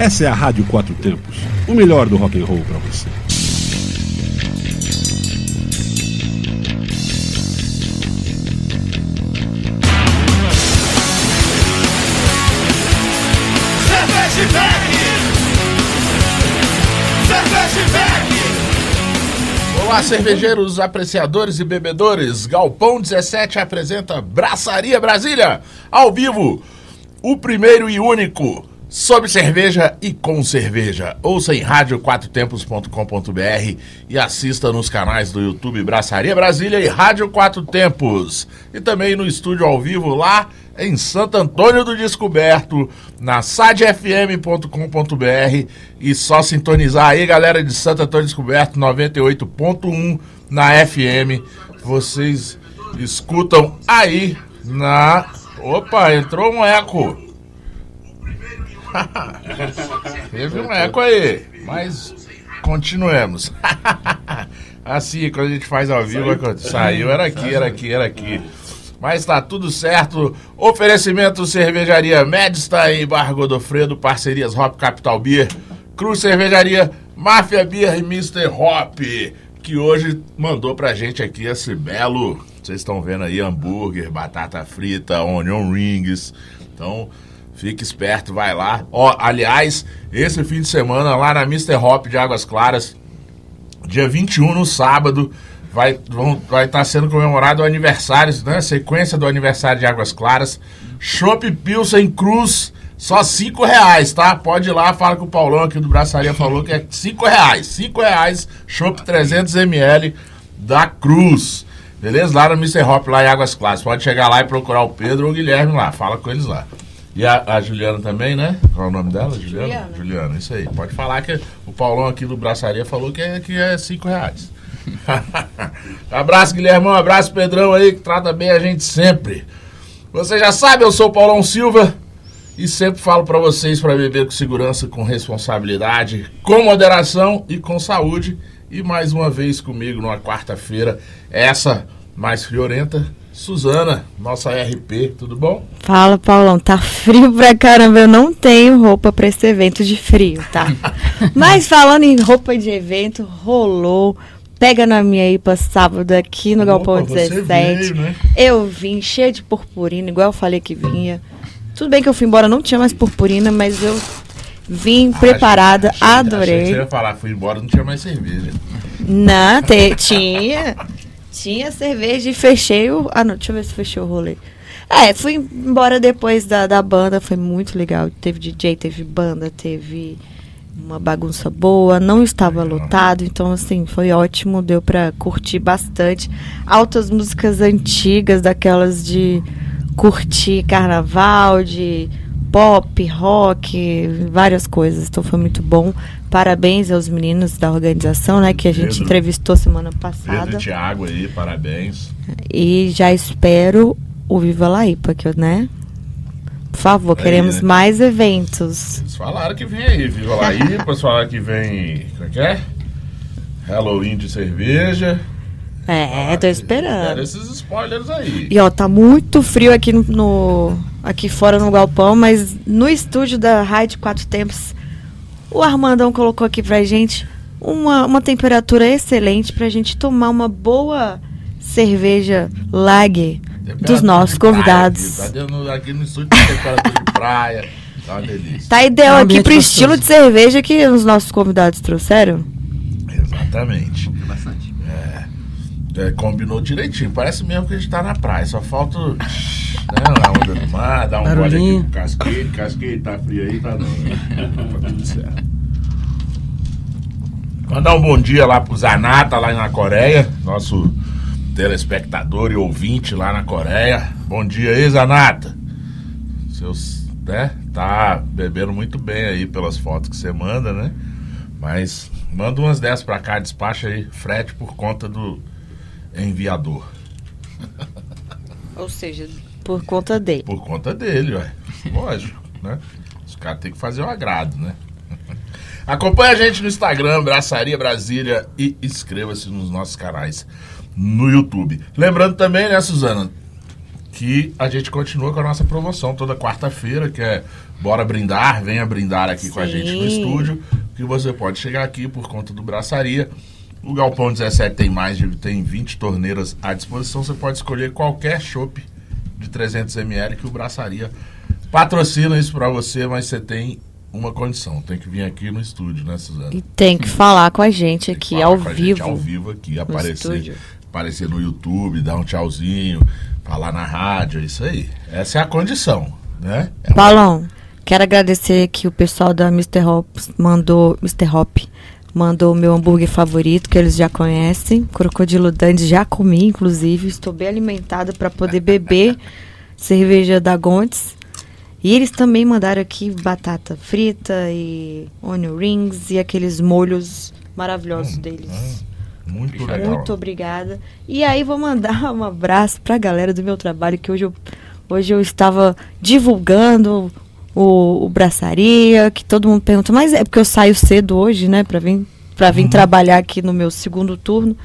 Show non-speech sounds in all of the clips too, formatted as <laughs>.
Essa é a Rádio Quatro Tempos, o melhor do rock and roll para você. Olá, cervejeiros, apreciadores e bebedores. Galpão 17 apresenta Braçaria Brasília, ao vivo. O primeiro e único sobre cerveja e com cerveja. Ouça em rádio4tempos.com.br e assista nos canais do YouTube Braçaria Brasília e Rádio Quatro Tempos. E também no estúdio ao vivo lá em Santo Antônio do Descoberto, na sadfm.com.br e só sintonizar aí, galera de Santo Antônio Descoberto 98.1 na FM. Vocês escutam aí na Opa, entrou um eco. <laughs> Teve um eco aí, mas continuemos. <laughs> assim, quando a gente faz ao vivo, saiu, era aqui, era aqui, era aqui. Mas tá tudo certo. Oferecimento Cervejaria Medstein, Bar Godofredo, parcerias Hop Capital Beer, Cruz Cervejaria, Máfia Beer e Mr. Hop, que hoje mandou pra gente aqui esse belo, vocês estão vendo aí, hambúrguer, batata frita, onion rings. Então, fique esperto, vai lá. Ó, aliás, esse fim de semana lá na Mr. Hop de Águas Claras, dia 21 no sábado, vai estar vai tá sendo comemorado o aniversário, né? Sequência do aniversário de Águas Claras. Chopp Pilsen Cruz, só cinco reais, tá? Pode ir lá, fala que o Paulão aqui do Braçaria falou que é cinco reais. Cinco reais, Chopp 300ml da Cruz. Beleza? Lá no Mr. Hop, lá em Águas Claras. Pode chegar lá e procurar o Pedro ou o Guilherme lá. Fala com eles lá. E a, a, Juliana também, né? Qual é o nome dela? Juliana? Juliana? Juliana, isso aí. Pode falar que o Paulão aqui do Braçaria falou que é, que é cinco reais. <laughs> abraço, Guilhermão. Abraço, Pedrão aí, que trata bem a gente sempre. Você já sabe, eu sou o Paulão Silva e sempre falo para vocês para beber com segurança, com responsabilidade, com moderação e com saúde. E mais uma vez comigo numa quarta-feira, essa mais friorenta, Suzana, nossa RP, tudo bom? Fala, Paulão, tá frio pra caramba. Eu não tenho roupa pra esse evento de frio, tá? <laughs> Mas falando em roupa de evento, rolou Pega na minha IPA sábado aqui no Opa, Galpão 17. Veio, né? Eu vim cheia de purpurina, igual eu falei que vinha. Tudo bem que eu fui embora, não tinha mais purpurina, mas eu vim ah, preparada, achei, adorei. Achei que você ia falar, fui embora, não tinha mais cerveja. Não, te, tinha. <laughs> Tinha cerveja e fechei o. Ah, não, deixa eu ver se fechei o rolê. É, fui embora depois da, da banda, foi muito legal. Teve DJ, teve banda, teve uma bagunça boa, não estava lotado, então assim, foi ótimo, deu para curtir bastante. Altas músicas antigas, daquelas de curtir carnaval, de pop, rock, várias coisas. Então foi muito bom. Parabéns aos meninos da organização, né, que a gente Pedro, entrevistou semana passada. Pedro e Thiago aí, parabéns. E já espero o Viva Laípa, que eu, né, por favor, aí, queremos né? mais eventos. Eles falaram que vem aí, Viva Laí, depois <laughs> falaram que vem. Como é que é? Halloween de cerveja. É, ah, tô esperando. esses spoilers aí. E ó, tá muito frio aqui no, no, aqui fora no galpão, mas no estúdio da Rádio Quatro Tempos, o Armandão colocou aqui pra gente uma, uma temperatura excelente pra gente tomar uma boa cerveja lager dos nossos convidados. Praia, tá aqui no estúdio tem temperatura de praia. Tá uma delícia. Tá ideal é um aqui pro gostoso. estilo de cerveja que os nossos convidados trouxeram? Exatamente. É, combinou direitinho. Parece mesmo que a gente tá na praia. Só falta né, a onda do mar, dar um gole aqui com casquete. Casquete tá frio aí, tá não. tá tudo certo. Mandar um bom dia lá pro Zanata, lá na Coreia. Nosso telespectador e ouvinte lá na Coreia. Bom dia aí, Zanata. Seus, né? Tá bebendo muito bem aí pelas fotos que você manda, né? Mas manda umas dessas pra cá, despacha aí, frete por conta do enviador. Ou seja, por conta dele. Por conta dele, ué. Lógico, né? Os caras têm que fazer o agrado, né? Acompanhe a gente no Instagram, Braçaria Brasília e inscreva-se nos nossos canais no YouTube. Lembrando também, né, Suzana? que a gente continua com a nossa promoção toda quarta-feira, que é Bora Brindar, venha brindar aqui com a gente no Sim. estúdio, que você pode chegar aqui por conta do Braçaria. O Galpão 17 tem mais de tem 20 torneiras à disposição, você pode escolher qualquer chopp de 300 ml que o Braçaria patrocina isso pra você, mas você tem uma condição, tem que vir aqui no estúdio, né, Suzana? E tem que falar com a gente aqui, ao a gente vivo. ao vivo aqui, no aparecer, estúdio. aparecer no YouTube, dar um tchauzinho, falar na rádio, é isso aí. Essa é a condição, né? É uma- Paulão, quero agradecer que o pessoal da Mr. Hop mandou, Mr. Hop mandou o meu hambúrguer favorito, que eles já conhecem. Crocodilo Dandy já comi, inclusive. Estou bem alimentada para poder beber <laughs> cerveja da Gontes. E eles também mandaram aqui batata frita e onion rings e aqueles molhos maravilhosos deles. Muito legal. Muito obrigada. E aí vou mandar <laughs> um abraço pra galera do meu trabalho, que hoje eu, hoje eu estava divulgando o, o braçaria, que todo mundo pergunta, mas é porque eu saio cedo hoje, né, pra vir, pra vir trabalhar aqui no meu segundo turno.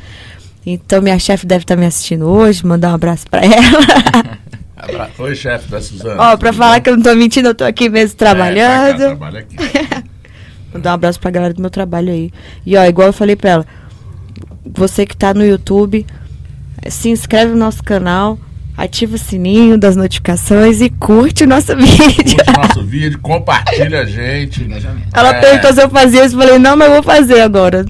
Então minha chefe deve estar me assistindo hoje, mandar um abraço pra <laughs> ela. <laughs> Abra- Oi, chefe da Suzana. Ó, pra tudo falar bem? que eu não tô mentindo, eu tô aqui mesmo É, tá cá, trabalhando. trabalha aqui. <laughs> Mandar um abraço pra galera do meu trabalho aí. E ó, igual eu falei pra ela, você que tá no YouTube, se inscreve no nosso canal, ativa o sininho das notificações e curte o nosso <laughs> vídeo. Curte nosso vídeo, compartilha a gente. <laughs> Ela É. perguntou se eu fazia isso, eu falei, não, mas eu vou fazer agora.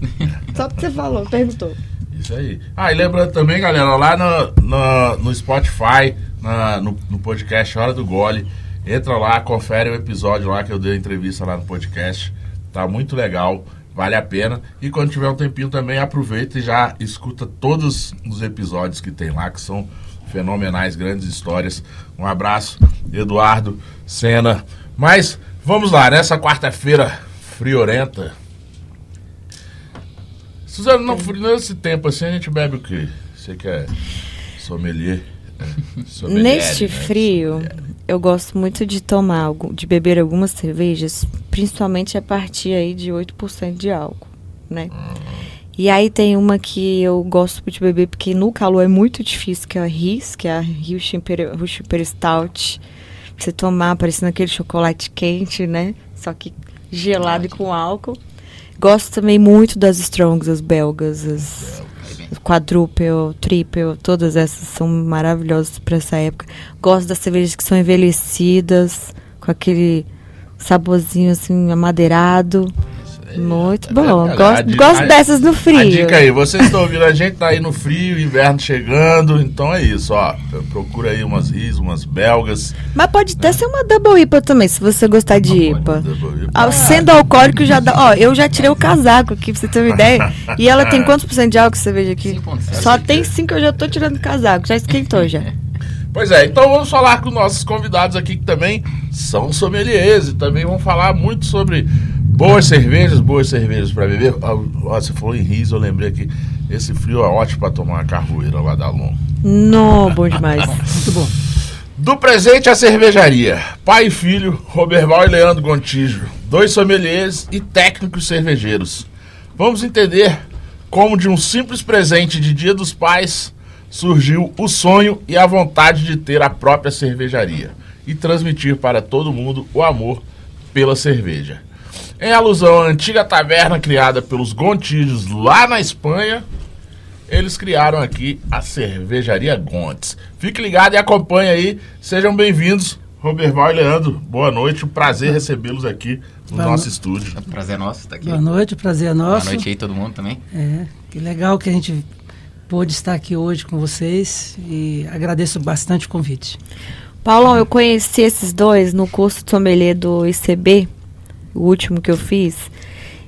Só porque você falou, perguntou. Isso aí. Ah, e lembrando também, galera, lá no, no, no Spotify, na- no, no podcast Hora do Gole, entra lá, confere o episódio lá que eu dei a entrevista lá no podcast. Tá muito legal, vale a pena. E quando tiver um tempinho também, aproveita e já escuta todos os episódios que tem lá, que são fenomenais, grandes histórias. Um abraço, Eduardo, Senna. Mas vamos lá, nessa quarta-feira friorenta. Suzana, não, nesse tempo assim a gente bebe o quê? Você que é sommelier? é, sommelier, Neste né? frio, Sommelier. eu gosto muito de tomar, de beber algumas cervejas, principalmente a partir aí de 8% de álcool, né? E aí tem uma que eu gosto de beber porque no calor é muito difícil, que é a Riz, que é a Rio Stout. Você tomar parecendo aquele chocolate quente, né? Só que gelado e com álcool. Gosto também muito das Strongs, as belgas, as quadruple, triple, todas essas são maravilhosas para essa época. Gosto das cervejas que são envelhecidas, com aquele saborzinho assim amadeirado. Muito É, bom. gosto a gosto a- dessas no frio. A dica aí, vocês estão ouvindo a gente, tá aí no frio, inverno chegando, então é isso, ó. Procura aí umas RIS, umas belgas. Mas pode até ser uma double IPA também, se você gostar de IPA. Double Ah, IPA. Sendo alcoólico já dá. Ó, eu já tirei o casaco aqui, pra você ter uma ideia. E ela tem <laughs> quantos por cento de álcool, cerveja aqui? 5,7. Só tem cinco, eu já tô tirando o casaco. Já esquentou já. Pois é, então vamos falar com nossos convidados aqui que também são sommeliers e também vão falar muito sobre boas cervejas, boas cervejas para beber. Ah, você falou em riso, eu lembrei que esse frio é ótimo para tomar uma carvoeira lá da Lom. Não, bom demais. Muito bom. Do presente à cervejaria, pai e filho, Roberval e Leandro Gontijo, dois sommeliers e técnicos cervejeiros. Vamos entender como de um simples presente de Dia dos Pais surgiu o sonho e a vontade de ter a própria cervejaria e transmitir para todo mundo o amor pela cerveja. Em alusão à antiga taverna criada pelos Gontijos lá na Espanha, eles criaram aqui a cervejaria Gontes. Fique ligado e acompanhe aí. Sejam bem-vindos, Roberval e Leandro. Boa noite, um prazer recebê-los aqui no Boa nosso no- estúdio. É prazer nosso estar aqui. Boa noite, prazer é Boa nosso. noite aí todo mundo também. É, que legal que a gente pôde estar aqui hoje com vocês e agradeço bastante o convite. Paulão, eu conheci esses dois no curso de sommelier do ICB, o último que eu fiz.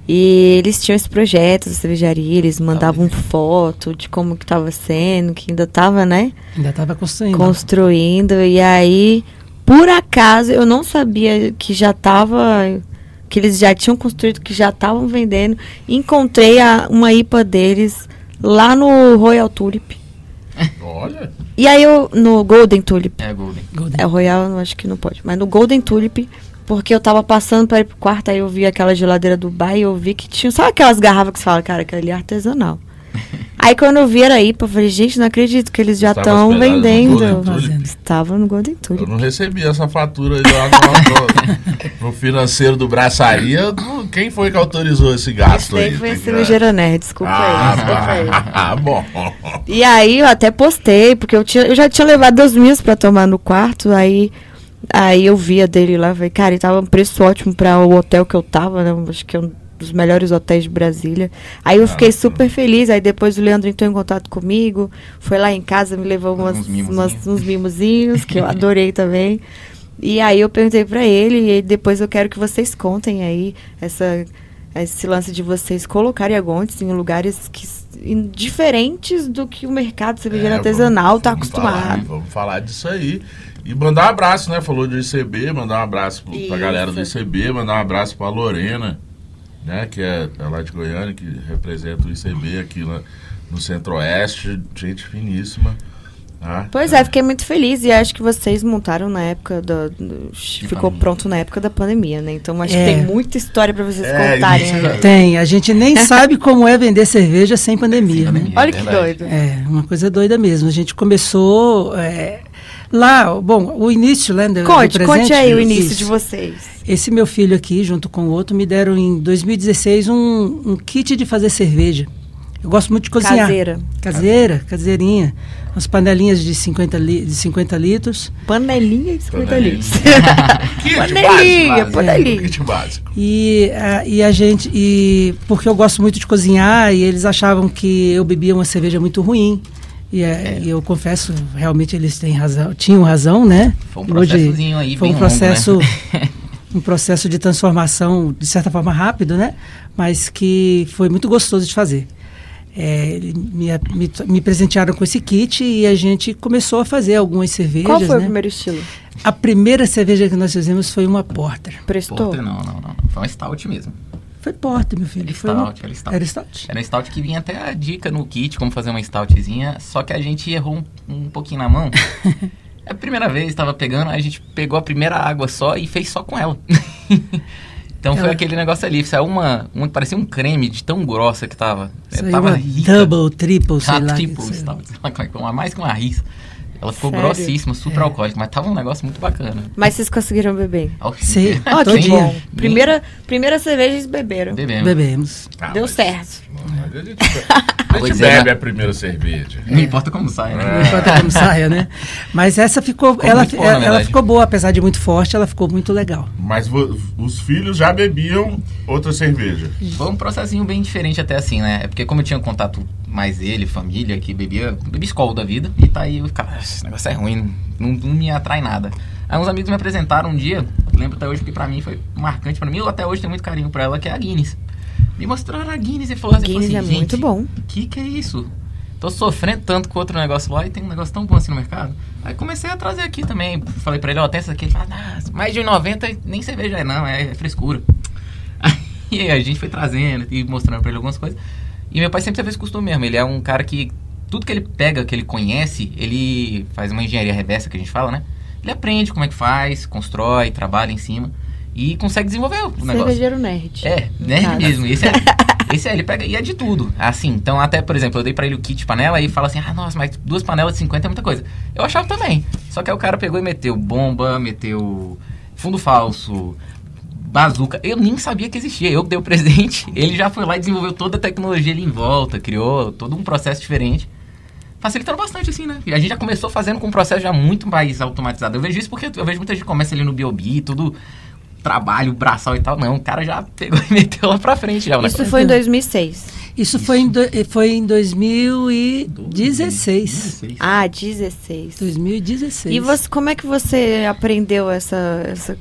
E eles tinham esse projeto da cervejaria, eles mandavam foto de como que estava sendo, que ainda estava, né, Ainda estava construindo. construindo. E aí, por acaso, eu não sabia que já estava, que eles já tinham construído, que já estavam vendendo. Encontrei a- uma IPA deles lá no Royal Tulip. Olha, E aí eu, no Golden Tulip. É Golden. Golden. É, o Royal eu acho que não pode. Mas no Golden Tulip, porque eu tava passando pra ir pro quarto, aí eu vi aquela geladeira do bar e eu vi que tinha. Sabe aquelas garrafas que você fala, cara, ali é artesanal. <laughs> Aí quando eu vi era IPA, eu falei, gente, não acredito que eles já estão no vendendo. Estava no Golden Eu não recebi essa fatura aí lá no, no financeiro do Braçaria. Quem foi que autorizou esse gasto Esse aí? foi esse que- cervejeira nerd, desculpa Ah, aí, desculpa aí. ah, <laughs> bom. E aí eu até postei, porque eu, tinha, eu já tinha levado as minhas pra tomar no quarto, aí, aí eu via dele lá, falei, cara, e tava um preço ótimo pra o hotel que eu tava, né? Acho que é um dos melhores hotéis de Brasília. Aí eu fiquei super feliz, aí depois o Leandro entrou em contato comigo, foi lá em casa, me levou umas, Uns mimozinhos. umas- uns mimozinhos, que eu adorei também. E aí eu perguntei pra ele, e depois eu quero que vocês contem aí essa, esse lance de vocês colocarem agontes em lugares que, diferentes do que o mercado cervejeiro É, artesanal vamos- tá vamos falar, acostumado. vamos falar disso aí. E mandar um abraço, né? Falou de ICB, mandar um abraço pro- pra galera do ICB, mandar um abraço pra Lorena, né? Que é, é lá de Goiânia, que representa o ICB aqui na- no Centro-Oeste. Gente finíssima. tá? Pois é, fiquei muito feliz e acho que vocês montaram na época do, do- ficou pandemia. pronto na época da pandemia, né? Então acho É. que tem muita história pra vocês É, contarem. já- Tem, a gente nem <laughs> sabe como é vender cerveja sem pandemia, Sem né? pandemia. Olha que doido. É, uma coisa doida mesmo. A gente começou é, lá, bom, o início, né? do- do Conte, conte presente, aí o isso. início de vocês. Esse meu filho aqui, junto com o outro, me deram em 2016 um, um kit de fazer cerveja. Eu gosto muito de cozinhar. Caseira. Caseira, caseirinha. Umas panelinhas de 50, li, de 50 litros. Panelinha de 50 Panelinha. litros. <laughs> Kit Panelinha, básico, panelinha. Kit básico. E, a, e a gente, e porque eu gosto muito de cozinhar, e eles achavam que eu bebia uma cerveja muito ruim. E, é, e eu confesso, realmente eles têm razão, tinham razão, né? Foi um E hoje processozinho aí Foi um longo, processo, né? <laughs> um processo de transformação, de certa forma rápido, né? Mas que foi muito gostoso de fazer. É, me, me, me presentearam com esse kit e a gente começou a fazer algumas cervejas. Qual foi o né? primeiro estilo? A primeira cerveja que nós fizemos foi uma Porter. Prestou? Porter, não, não, não. Foi uma stout mesmo. Foi Porter, meu filho. Era foi stout, era stout. Era stout. Era stout que vinha até a dica no kit, como fazer uma stoutzinha, só que a gente errou um, um pouquinho na mão. <laughs> É a primeira vez, estava pegando, a gente pegou a primeira água só e fez só com ela. <laughs> então foi Ela- aquele negócio ali, saiu uma, uma, parecia um creme de tão grossa que tava. É, Saiu tava uma rica. double, triple, sei Ah, lá. triple sei lá. stout, sei lá foi, mais que uma risa. Ela ficou Sério? grossíssima, super alcoólica, mas tava um negócio muito bacana. Mas vocês conseguiram beber? Sim. Ó, que Todinha. bom. Primeira, primeira cerveja eles beberam. Bebemos. Bebemos. Ah, Deu mas- certo. A gente, <laughs> a gente é, bebe né? a primeira cerveja. Não importa como sai, né? Não importa como saia, né? Mas essa ficou, Ficou ela, boa, ela, verdade. ficou boa, apesar de muito forte, ela ficou muito legal. Mas os filhos já bebiam outra cerveja. Foi um processinho bem diferente até assim, né? É porque como eu tinha contato mais ele, família, que bebia, bebia escola da vida, e tá aí eu ficava, "Ah, esse negócio é ruim, não, não me atrai nada. Aí uns amigos me apresentaram um dia, lembro até hoje, porque pra mim foi marcante pra mim, eu até hoje tenho muito carinho por ela, que é a Guinness. Me mostraram a Guinness e falou assim, Guinness assim, é muito "Gente, bom. que que é isso? Tô sofrendo tanto com outro negócio lá e tem um negócio tão bom assim no mercado. Aí comecei a trazer aqui também. Falei pra ele, ó, tem essa aqui. Ele falou, ah, mais de 90 nem cerveja é não, é frescura. <laughs> Aí a gente foi trazendo e mostrando pra ele algumas coisas. E meu pai sempre teve esse costume mesmo. Ele é um cara que tudo que ele pega, que ele conhece, ele faz uma engenharia reversa que a gente fala, né? Ele aprende como é que faz, constrói, trabalha em cima e consegue desenvolver o negócio. Cervejeiro nerd. É, nerd mesmo. Esse é, <laughs> esse é, ele pega e é de tudo. Assim, então até, por exemplo, eu dei pra ele o kit de panela e fala assim, ah, nossa, mas duas panelas de 50 é muita coisa. Eu achava também. Só que aí o cara pegou e meteu bomba, meteu fundo falso, bazuca. Eu nem sabia que existia. Eu que dei o <laughs> presente. Ele já foi lá e desenvolveu toda a tecnologia ali em volta, criou todo um processo diferente. Facilitando bastante, assim, né? E a gente já começou fazendo com um processo já muito mais automatizado. Eu vejo isso porque eu vejo muita gente começa ali no Biobi, tudo trabalho, braçal e tal. Não, o cara já pegou e <laughs> meteu lá pra frente já Isso negócio. foi em 2006. Isso, Foi, em do, foi em 2016. Ah, 16. 2016. E você, como é que você aprendeu essa, essa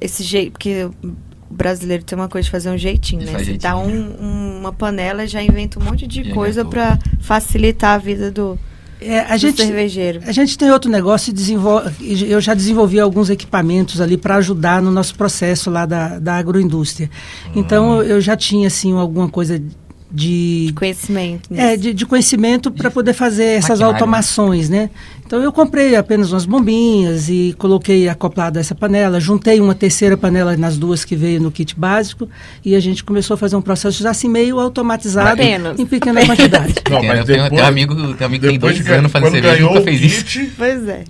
esse jeito? Porque o brasileiro tem uma coisa de fazer um jeitinho, né? Você dá um- um- uma panela e já inventa um monte de Já coisa pra facilitar a vida do, É, a gente, cervejeiro. A gente tem outro negócio e desenvolve. Eu já desenvolvi alguns equipamentos ali para ajudar no nosso processo lá da, da agroindústria. Então eu já tinha assim alguma coisa de Conhecimento. é, de, de conhecimento para poder fazer essas Maquinário, automações, né? Então eu comprei apenas umas bombinhas e coloquei acoplado a essa panela, juntei uma terceira panela nas duas que veio no kit básico e a gente começou a fazer um processo já assim meio automatizado Apenas. em pequena quantidade. Não, Tem- mas eu tenho, depois- tenho um amigo, tenho um amigo que tem dois que- anos fazendo cerveja, nunca fez isso. kit, Pois é.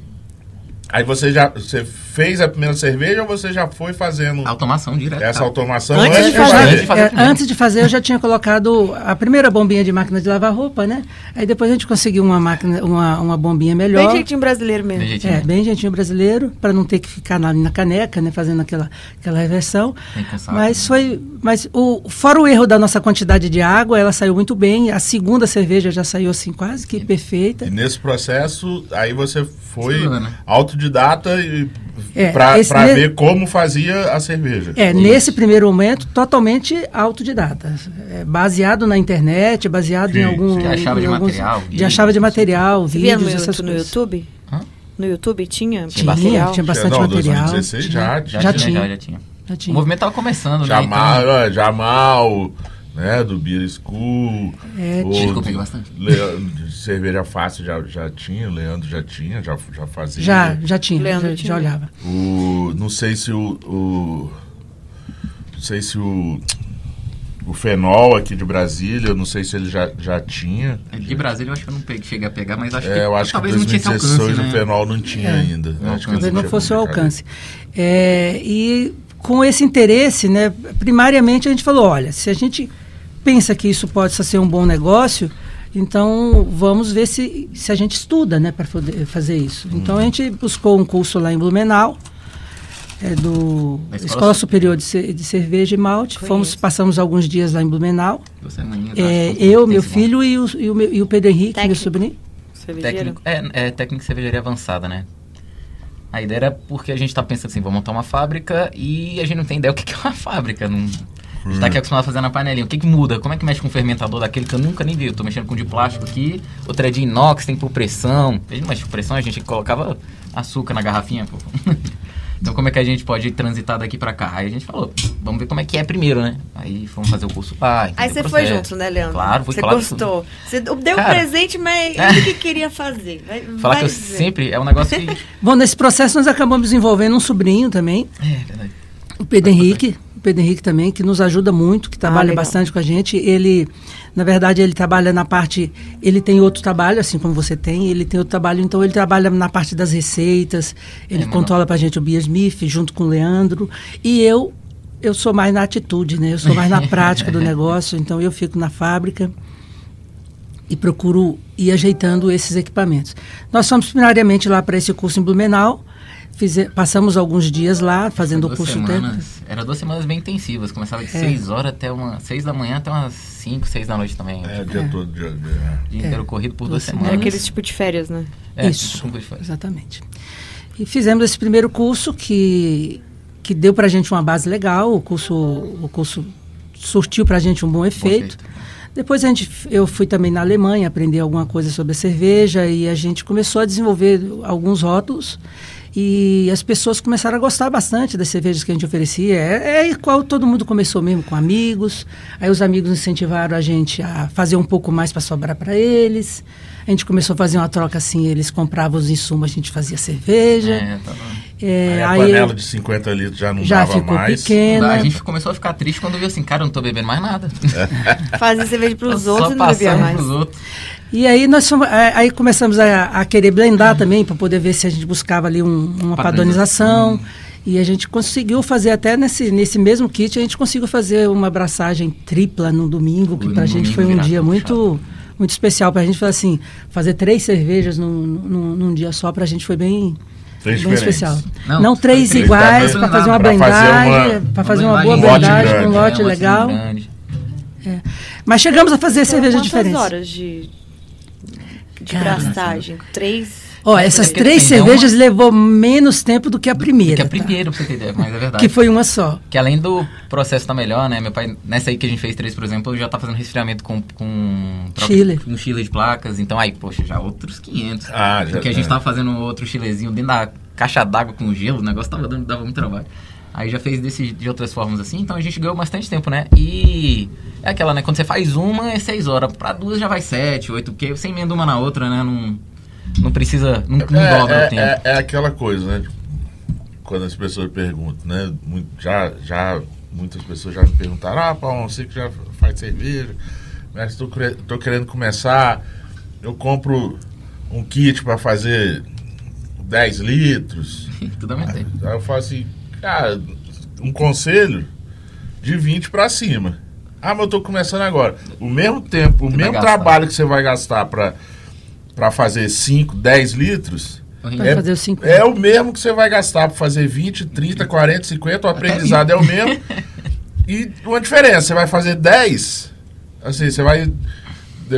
aí você já você fez a primeira cerveja ou você já foi fazendo Automação direta. essa automação Antes de antes de fazer. fazer? Antes de fazer É, antes de fazer, eu já tinha colocado a primeira bombinha de máquina de lavar roupa, né? Aí depois a gente conseguiu uma máquina, uma, uma bombinha melhor. Bem jeitinho brasileiro mesmo. Bem jeitinho. É, bem jeitinho brasileiro, para não ter que ficar na, na caneca, né, fazendo aquela, aquela reversão. Mas né? foi, mas o fora o erro da nossa quantidade de água, ela saiu muito bem. A segunda cerveja já saiu assim quase que perfeita. E nesse processo, aí você foi Estudou, né? autodidata e É, pra ne- ver como fazia a cerveja. É, nesse primeiro momento, totalmente autodidata. É, baseado na internet, baseado Sim, em algum. sim. De achava de alguns- material, De vídeos, achava de material, Você via no, vídeos, essas no coisas. YouTube? Hã? No YouTube tinha? Tinha, material? tinha bastante não, material. 2016 já, Já, Já tinha, tinha. já, já tinha. O tinha. movimento tava começando, Jamal, né? Então, é, Jamal, né, do Beer School. É, o- tinha. Comigo bastante. Leandro, cerveja fácil já, já tinha, Leandro já tinha, já, já fazia. Já, já tinha, Leandro já, tinha. já olhava. O, não sei se o, o- Não sei se o. O fenol aqui de Brasília, eu não sei se ele já, já tinha. De Brasília eu acho que eu não peguei, cheguei a pegar, mas acho que É, eu acho que talvez não tinha 2016 alcance, o né? fenol não tinha É. ainda. Não, Acho que talvez não fosse o alcance. É, e com esse interesse, né, primariamente a gente falou, olha, se a gente pensa que isso pode ser um bom negócio, então vamos ver se, se a gente estuda, né, para fazer isso. Então a gente buscou um curso lá em Blumenau, é, do Da Escola, Escola Superior de, de Cerveja e Malte. Conheço. Fomos, passamos alguns dias lá em Blumenau. É, eu, tem meu filho e o, e o, meu- e o Pedro Henrique, meu Técnico. sobrinho. Cervejeiro? Técnico, é, é técnico de cervejaria avançada, né? A ideia era porque a gente tá pensando assim, vamos montar uma fábrica e a gente não tem ideia o que que é uma fábrica. Não, a gente tá aqui acostumado a fazer na panelinha. O que que muda? Como é que mexe com um fermentador daquele que eu nunca nem vi? Eu tô mexendo com um de plástico aqui, outro é de inox, tem por pressão. A gente não mexe com pressão, a gente colocava açúcar na garrafinha, pô. <laughs> Então como é que a gente pode transitar daqui pra cá? Aí a gente falou, vamos ver como é que é primeiro, né? Aí fomos fazer o curso lá. Aí o você foi junto, né, Leandro? Claro, fui Você gostou. Você deu o Cara, presente, mas <laughs> ele que queria fazer. Vai, Falar vai que eu dizer. sempre. É um negócio que. <laughs> Bom, nesse processo nós acabamos desenvolvendo um sobrinho também, É verdade. O Pedro Henrique, o Pedro Henrique também, que nos ajuda muito, que trabalha legal. bastante com a gente. Ele, na verdade, ele trabalha na parte. Ele tem outro trabalho, assim como você tem, ele tem outro trabalho, então ele trabalha na parte das receitas, ele É, controla pra gente o Beer Smith, junto com o Leandro. E eu, eu sou mais na atitude, né? Eu sou mais na <laughs> prática do negócio, então eu fico na fábrica e procuro ir ajeitando esses equipamentos. Nós fomos primariamente lá para esse curso em Blumenau. Fize- passamos alguns dias lá fazendo o curso técnico. semanas, Era duas semanas bem intensivas. Começava de É. 6 horas até uma. 6 da manhã até umas 5, 6 da noite também. É, o dia todo. Dia, dia. O dia inteiro corrido por duas Duas semanas. É aquele tipo de férias, né? É, Isso. tipo de férias. Exatamente. E fizemos esse primeiro curso que, que deu para a gente uma base legal. O curso, o curso surtiu para a gente um bom efeito. efeito. Depois a gente, eu fui também na Alemanha aprender alguma coisa sobre a cerveja e a gente começou a desenvolver alguns rótulos e as pessoas começaram a gostar bastante das cervejas que a gente oferecia. É, é igual todo mundo começou mesmo com amigos. Aí os amigos incentivaram a gente a fazer um pouco mais para sobrar para eles. A gente começou a fazer uma troca assim, eles compravam os insumos, a gente fazia cerveja. É, tá bom. É, aí a aí panela de 50 litros já não já dava ficou mais. pequena. A gente começou a ficar triste quando viu assim, cara, eu não tô bebendo mais nada. <laughs> Fazia cerveja pros Só outros e não bebia mais. pros outros. E aí nós fomos- é, aí começamos a, a querer blendar também para poder ver se a gente buscava ali um- uma padronização. E a gente conseguiu fazer até nesse, nesse mesmo kit, a gente conseguiu fazer uma abraçagem tripla no domingo, que para a gente foi um dia muito muito especial para a gente. Foi assim, fazer três cervejas num, num, num dia só para a gente foi bem, Três bem especial. Não, Não, três três iguais pra para fazer uma pra fazer uma- blendagem, para fazer uma boa blendagem, grande. um É, lote legal. grande. Mas chegamos a fazer Foram cerveja diferente. horas de, de Cara, braçagem? Três? Ó, essas é que três cervejas levou menos tempo do que a primeira. Que é a tá? primeira, pra você ter ideia, mas é verdade. Que foi uma só. Que além do processo tá melhor, né? Meu pai, nessa aí que a gente fez três, por exemplo, já tá fazendo resfriamento com, com Chile. com chile de placas. Então aí, poxa, já outros 500. Ah, já Porque a gente tá. tava fazendo outro chilezinho dentro da caixa d'água com gelo, o negócio tava dando, dava muito trabalho. Aí já fez desse, de outras formas assim, então a gente ganhou bastante tempo, né? E é aquela, né? Quando você faz uma, é seis horas. Pra duas já vai sete, oito, porque você emenda uma na outra, né? Não, não precisa, não, não é, dobra é, o tempo. é, é aquela coisa, né? Quando as pessoas perguntam, né? Já, já, muitas pessoas já me perguntaram, ah, Paulo, você que já faz cerveja, mas tô, tô querendo começar, eu compro um kit para fazer 10 litros. <laughs> Tudo tempo. Aí eu falo assim, cara, um conselho de 20 para cima. Ah, mas eu tô começando agora. O mesmo tempo, o Você mesmo trabalho que você vai gastar para fazer 5, 10 litros, É- 50. é o mesmo que você vai gastar para fazer 20, 30, 40, 50, o aprendizado é o mesmo. <laughs> E uma diferença, você vai fazer 10, assim, você vai.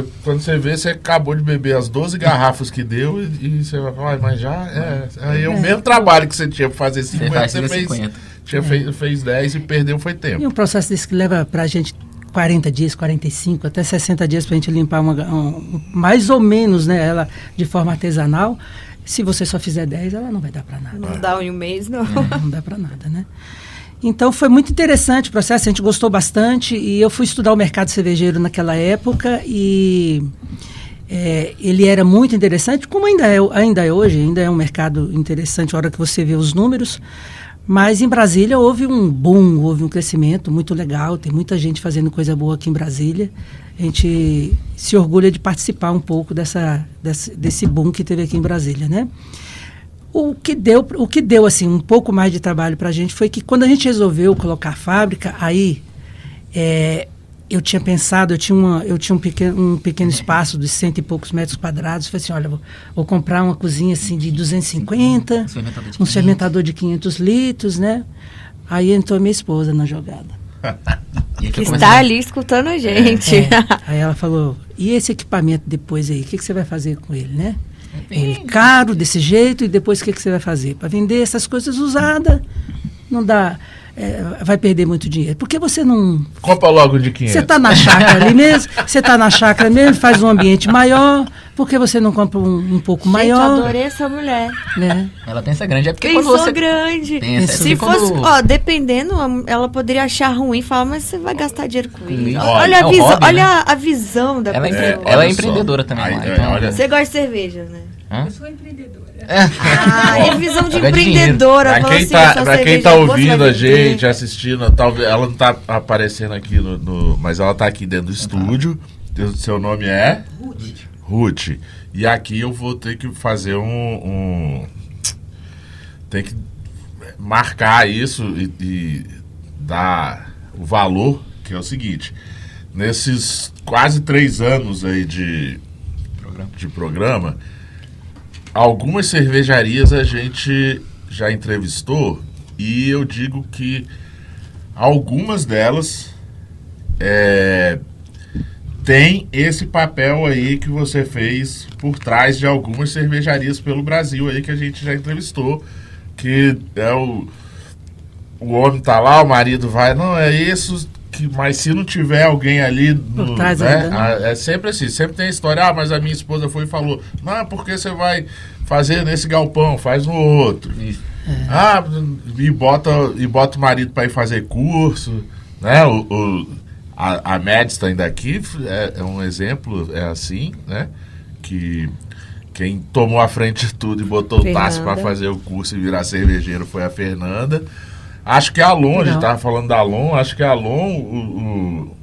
De- Quando você vê, você acabou de beber as 12 garrafas que deu e, e você vai falar, "Ai, mas já é. Aí é o mesmo trabalho que você tinha para fazer 50, faz você, tira fez, 50. tinha fez, fez 10 e perdeu foi E tempo. um processo desse que leva pra gente 40 dias, 45, até 60 dias pra gente limpar uma, um- mais ou menos, né, ela de forma artesanal. Se você só fizer 10, ela não vai dar para nada. Não dá em um mês, não. não dá para nada, né? Então foi muito interessante o processo, a gente gostou bastante e eu fui estudar o mercado cervejeiro naquela época e é, ele era muito interessante, como ainda é, ainda é hoje, ainda é um mercado interessante a hora que você vê os números. Mas em Brasília houve um boom, houve um crescimento muito legal, tem muita gente fazendo coisa boa aqui em Brasília. A gente se orgulha de participar um pouco dessa, desse, desse boom que teve aqui em Brasília, né? O que deu, o que deu assim um pouco mais de trabalho para a gente foi que quando a gente resolveu colocar a fábrica, aí é, eu tinha pensado, eu tinha, uma, eu tinha um, pequeno, um pequeno espaço de cento e poucos metros quadrados. Falei assim, olha, vou, vou comprar uma cozinha assim de 250, Fermentador de um 500. fermentador de 500 litros, né? Aí entrou minha esposa na jogada. <laughs> Que está ali escutando a gente. É. Aí ela falou, e esse equipamento depois aí, o que, que você vai fazer com ele, né? Ele caro desse jeito e depois o que, que você vai fazer? Para vender essas coisas usadas, não dá, é, vai perder muito dinheiro. Por que você não Compra logo de 500. você está na chácara ali mesmo, você está na chácara mesmo, faz um ambiente maior, por que você não compra um, um pouco Gente, maior? adorei essa mulher. Né? Ela pensa grande, é porque Pensou quando você grande. pensa, é Se porque fosse, quando- ó, dependendo, ela poderia achar ruim e falar, mas você vai gastar dinheiro com isso. Olha, É a um visão, hobby, olha né? a visão da Ela é, pessoa. empre- ela é olha empreendedora também Aí, lá, é, então... olha- Você gosta de cerveja, né? Hã? Ah, é visão de empreendedora. Pra quem, assim, tá, pra quem tá você ouvindo a vender. gente, assistindo, talvez ela não tá aparecendo aqui no, no- Mas ela tá aqui dentro do estúdio. Teu- Seu nome é? Ruth. E aqui eu vou ter que fazer um. um tem que marcar isso e, e dar o valor, que é o seguinte. Nesses quase três anos aí de, de programa, algumas cervejarias a gente já entrevistou e eu digo que algumas delas é, tem esse papel aí que você fez por trás de algumas cervejarias pelo Brasil aí que a gente já entrevistou, que é o o homem tá lá, o marido vai, não, é isso que, mas se não tiver alguém ali no, Por trás né, né? a- é sempre assim, sempre tem a história, ah, mas a minha esposa foi e falou, não, porque você vai fazer nesse galpão, faz no outro. Isso. Ah, e bota, e bota o marido para ir fazer curso, né? O, o- a, a tá ainda aqui, é, é um exemplo, é assim, né? Que quem tomou a frente de tudo e botou o Tassi para Fernanda. fazer o curso e virar cervejeiro foi a Fernanda. Acho que a Alon, a gente Não. tava falando da Alon, acho que a Alon, o, o-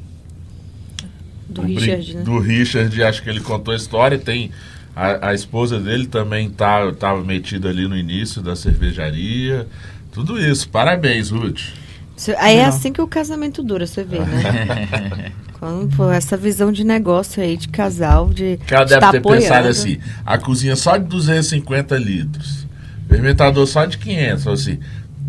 Do o Richard, né? do Richard, acho que ele contou a história. Tem a, a esposa dele também tá, tava metida ali no início da cervejaria. Tudo isso. Parabéns, Ruth. Aí é assim que o casamento dura, você vê, né? <laughs> Quando, pô, essa visão de negócio aí, de casal, de. Que ela de deve tá ter apoiando. pensado assim: a cozinha só de 250 litros, fermentador só de 500. Falou assim.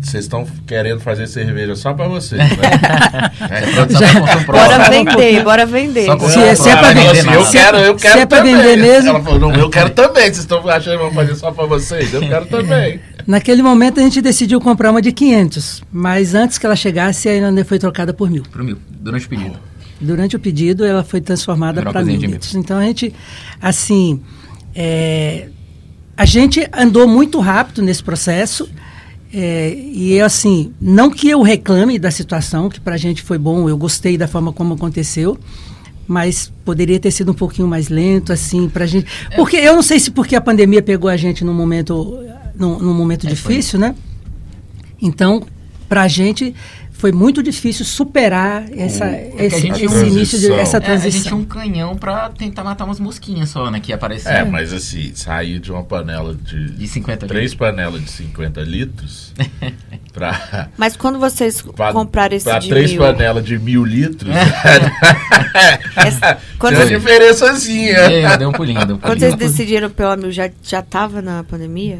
Vocês estão querendo fazer cerveja só pra vocês, né? <laughs> É, Produção pra consumo Bora próprio. vender, bora vender. Só Se é- se é falou vender assim, eu quero, eu Se quero é pra também. vender mesmo. Ela falou, não, eu quero <laughs> também. Vocês estão achando que vão fazer só pra vocês? Eu quero também. Naquele momento a gente decidiu comprar uma de 500, mas antes que ela chegasse, ainda foi trocada por mil. Pro mil, durante o pedido. Durante o pedido, ela foi transformada para mil. Então a gente, assim, é, a gente andou muito rápido nesse processo. É, e assim, não que eu reclame da situação, que pra gente foi bom, eu gostei da forma como aconteceu, mas poderia ter sido um pouquinho mais lento, assim, pra gente. Porque eu não sei se porque a pandemia pegou a gente num momento, num, num momento É, difícil, né? Então, pra gente foi muito difícil superar essa, O- esse, a gente esse tinha um- início, de, essa transição. É, a gente tinha um canhão pra tentar matar umas mosquinhas só, né? Que ia aparecer. É, mas assim, sair de uma panela de. De 50 Três litros. panelas de 50 litros <laughs> pra. Mas quando vocês pra, compraram esse pra de três mil, panelas de mil litros. <laughs> essa- quando, Tinha uma vocês, diferençazinha. É, deu um pulinho, deu um quando pulinho. vocês decidiram pela mil, já, já tava na pandemia?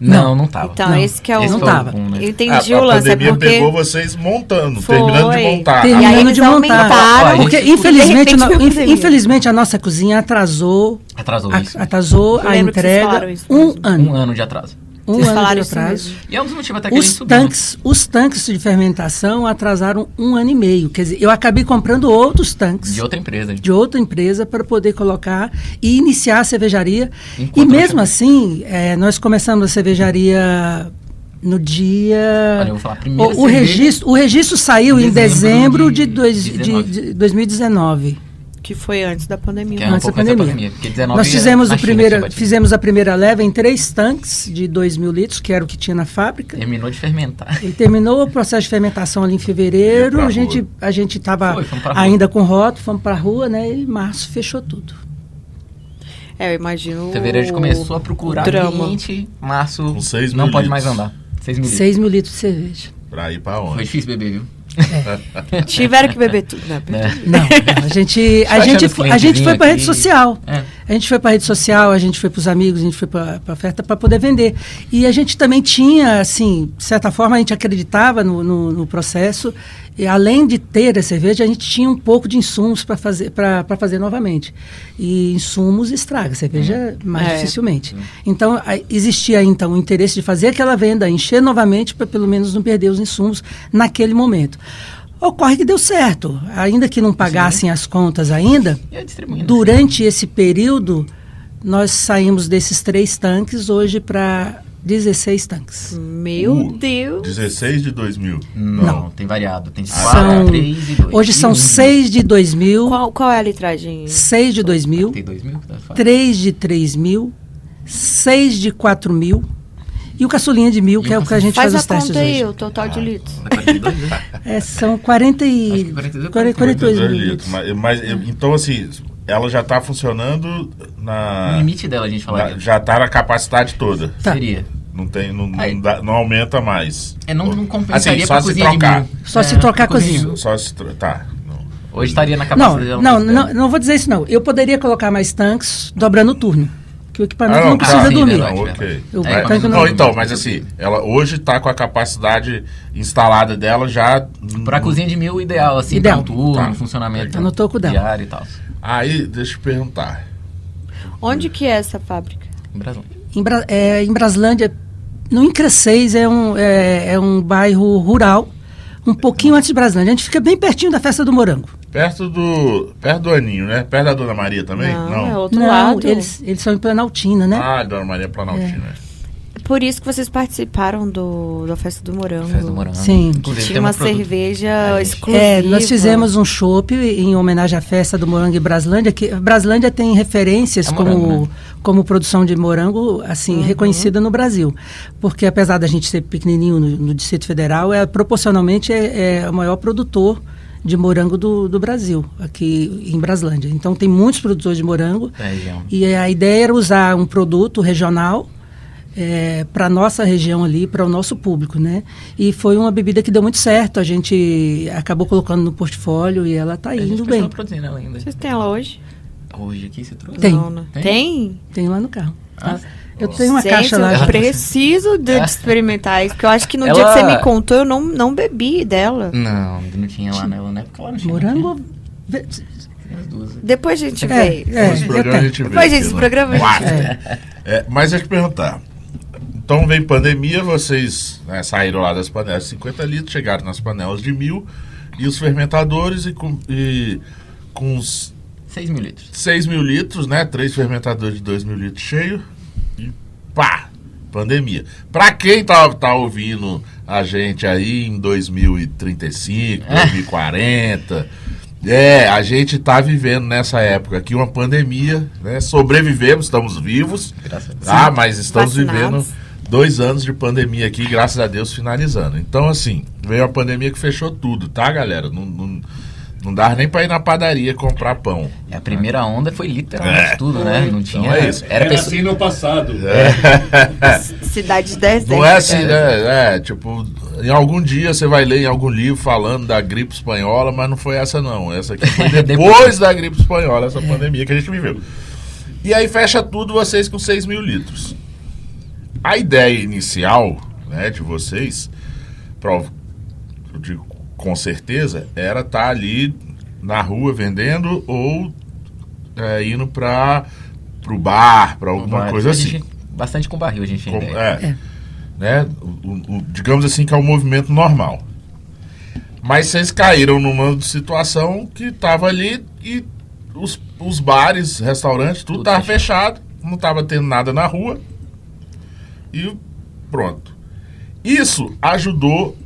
Não, não tava. Então, Não, esse que é o... Esse não foi o tava. boom, né? Entendi a, o a lance, é pandemia porque... pegou vocês montando, Foi. terminando de montar. Terminando de montar. a Porque, infelizmente, a infelizmente, a nossa cozinha atrasou, Atrasou a- isso. atrasou a que vocês entrega um ano. Um ano de atraso. Um Vocês ano falaram de isso atraso. mesmo. E é um dos motivos até que a gente Os subiu. tanques, os tanques de fermentação atrasaram um ano e meio. Quer dizer, eu acabei comprando outros tanques De outra empresa. de outra empresa para poder colocar e iniciar a cervejaria. Enquanto e mesmo assim, eh, nós começamos a cervejaria no dia. Olha, eu vou falar o, o registro, o registro saiu em Dezembro dezembro de, de dois, de, 19. de 2019. Que foi antes da pandemia. Que é um antes da pandemia. pandemia. Porque 19 Nós fizemos, o primeira, fizemos a primeira leva em três tanques de 2 mil litros, que era o que tinha na fábrica. Terminou de fermentar. Ele terminou o processo de fermentação ali em fevereiro. A gente a gente estava Foi, rua. ainda com rótulo, fomos para a rua, né? E em março fechou tudo. É, eu imagino. Fevereiro a gente começou a procurar drama. cliente. Março não mil pode litros. mais andar. 6 mil litros. 6 mil litros de cerveja. Pra ir pra Foi onde? difícil beber, viu? Tiveram que beber tudo, né? Né? Não, não, a gente, a gente, a gente foi para rede social. É. A gente foi para rede social, a gente foi para os amigos, a gente foi para a oferta para poder vender. E a gente também tinha, assim, de certa forma, a gente acreditava no, no, no processo. E além de ter a cerveja, a gente tinha um pouco de insumos para fazer, para fazer novamente. E insumos estraga, cerveja mais É. dificilmente. Então, a- existia então o interesse de fazer aquela venda, encher novamente, para pelo menos não perder os insumos naquele momento. Ocorre que deu certo. Ainda que não pagassem as contas ainda, durante esse período, nós saímos desses três tanques hoje para 16 tanques. Meu Uh, Deus. 16 de 2000. Não, tem variado. Tem São- 4, 3 e 2. Hoje são 6 de 2000, Qual, qual é a litragem? 6 de 2000, Tem 2 mil? Tá fácil. 3 de 3 mil, 6 de 4 mil e o caçulinha de mil, que é o o que a gente Faz faz a os testes conta aí, hoje. o total de litros. Tá 42, né? É, são 40 Acho e... que 42 ou 42 42 mil litros. Mas, mas, então, assim, ela já tá funcionando O na. limite dela, a gente na- falaria. já tá na capacidade toda. Tá. Seria. Não, tem, não, não, dá- não aumenta mais. É, não, não compensaria Assim, só se trocar. Só É, se trocar a cozinha. Só se. Tá. não. Hoje estaria na Não, capacidade dela. não, mais não, dela. não vou dizer isso não. Eu poderia colocar mais tanques dobrando o turno. Que o equipamento Ah, não, não, precisa tá. Dormir. Não, ok. O É, tanque Não, não- então, mas assim, ela hoje está com a capacidade instalada dela já. Pra cozinha de mil, ideal, assim, Ideal. um turno, Tá. funcionamento Tá no toco dela. diário e tal. Aí, deixa eu perguntar. Onde que é essa fábrica? Em Brasil. Em, Bra- é, em Braslândia, no Incresseis, é um, é, é um bairro rural, um pouquinho antes de Braslândia. A gente fica bem pertinho da festa do Morango. Perto do. Perto do Aninho, né? Perto da Dona Maria também? Não, é outro Não, lado. eles, eles são em Planaltina, né? Ah, Dona Maria Planaltina. Por isso que vocês participaram do, da Festa do Morango. Festa do Morango. Sim. Inclusive, Tinha uma um produto- cerveja É, exclusiva. É, nós fizemos um chopp em homenagem à festa do morango em Braslândia, que Braslândia tem referências É como, morango, né? como produção de morango, assim, reconhecida no Brasil. Porque apesar da gente ser pequenininho no, no Distrito Federal, é, proporcionalmente é, é o maior produtor de morango do, do Brasil, aqui em Braslândia. Então tem muitos produtores de morango É, e a ideia era usar um produto regional para a nossa região ali, para o nosso público, né? E foi uma bebida que deu muito certo. A gente acabou colocando no portfólio e ela está indo bem. produzindo ela ainda. Vocês têm ela hoje? Hoje aqui você trouxe? Tem. Não, né? Tem? Tem? Tem lá no carro. Ah, tá? Eu tenho uma Gente, caixa lá. eu preciso de experimentar isso, porque eu acho que no Ela- dia que você me contou, eu não, não bebi dela. Não, não tinha lá nela, né? Porque lá não tinha. Morango. As duas. Depois a gente É, vê. é. Esse programa a gente vê. Depois, esse no programa a gente quarto. É. É, mas deixa eu te perguntar. Então vem pandemia, vocês né, saíram lá das panelas de 50 litros, chegaram nas panelas de mil e os fermentadores e com, e com uns 6 mil litros. 6 mil litros, né? Três fermentadores de 2 mil litros cheio pá! pandemia. Para quem tá, tá ouvindo a gente aí em 2035, 2040, é, a gente tá vivendo nessa época aqui uma pandemia, né? Sobrevivemos, estamos vivos, Graças tá? Mas estamos vivendo dois anos de pandemia aqui, graças a Deus, finalizando. Então, assim, veio a pandemia que fechou tudo, tá, galera? Não, não, não dava nem pra ir na padaria comprar pão. É, A primeira onda foi literalmente É. tudo, né? Não tinha. é isso. Era Era pessoa... assim no passado. <laughs> Cidade deserta. Não é assim, né? É, tipo, em algum dia você vai ler em algum livro falando da gripe espanhola, mas não foi essa não. Essa aqui foi <laughs> depois Depois. da gripe espanhola, essa pandemia que a gente viveu. E aí fecha tudo vocês com 6 mil litros. A ideia inicial, né, de vocês, eu digo com certeza, era estar ali na rua vendendo ou é, indo para o bar, para alguma Mas coisa a assim. gente- bastante com barril a gente Como- ainda. é, né? O- o- o- digamos assim que é um movimento normal. Mas vocês caíram numa situação que estava ali e os, os bares, restaurantes, tudo Tudo estava fechado. fechado, não estava tendo nada na rua e pronto. Isso ajudou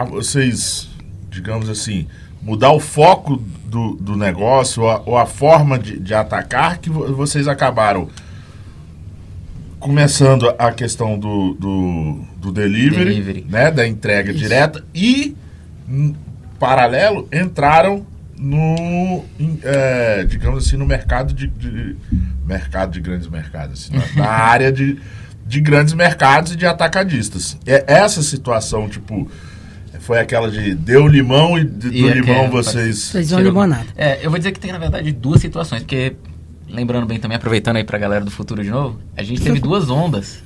a vocês, digamos assim, mudar o foco do, do negócio ou a, ou a forma de, de atacar que vo- vocês acabaram começando a questão do, do, do delivery, Delivery. né, da entrega direta e em paralelo entraram no em, é, digamos assim no mercado de, de- mercado de grandes mercados assim, na, <laughs> na área de, de grandes mercados e de atacadistas é essa situação tipo foi aquela de deu limão e de- do E limão aquela- vocês Fez uma limonada. É, eu vou dizer que tem, na verdade, duas situações, porque, lembrando bem também, aproveitando aí pra galera do futuro de novo, a gente teve duas ondas,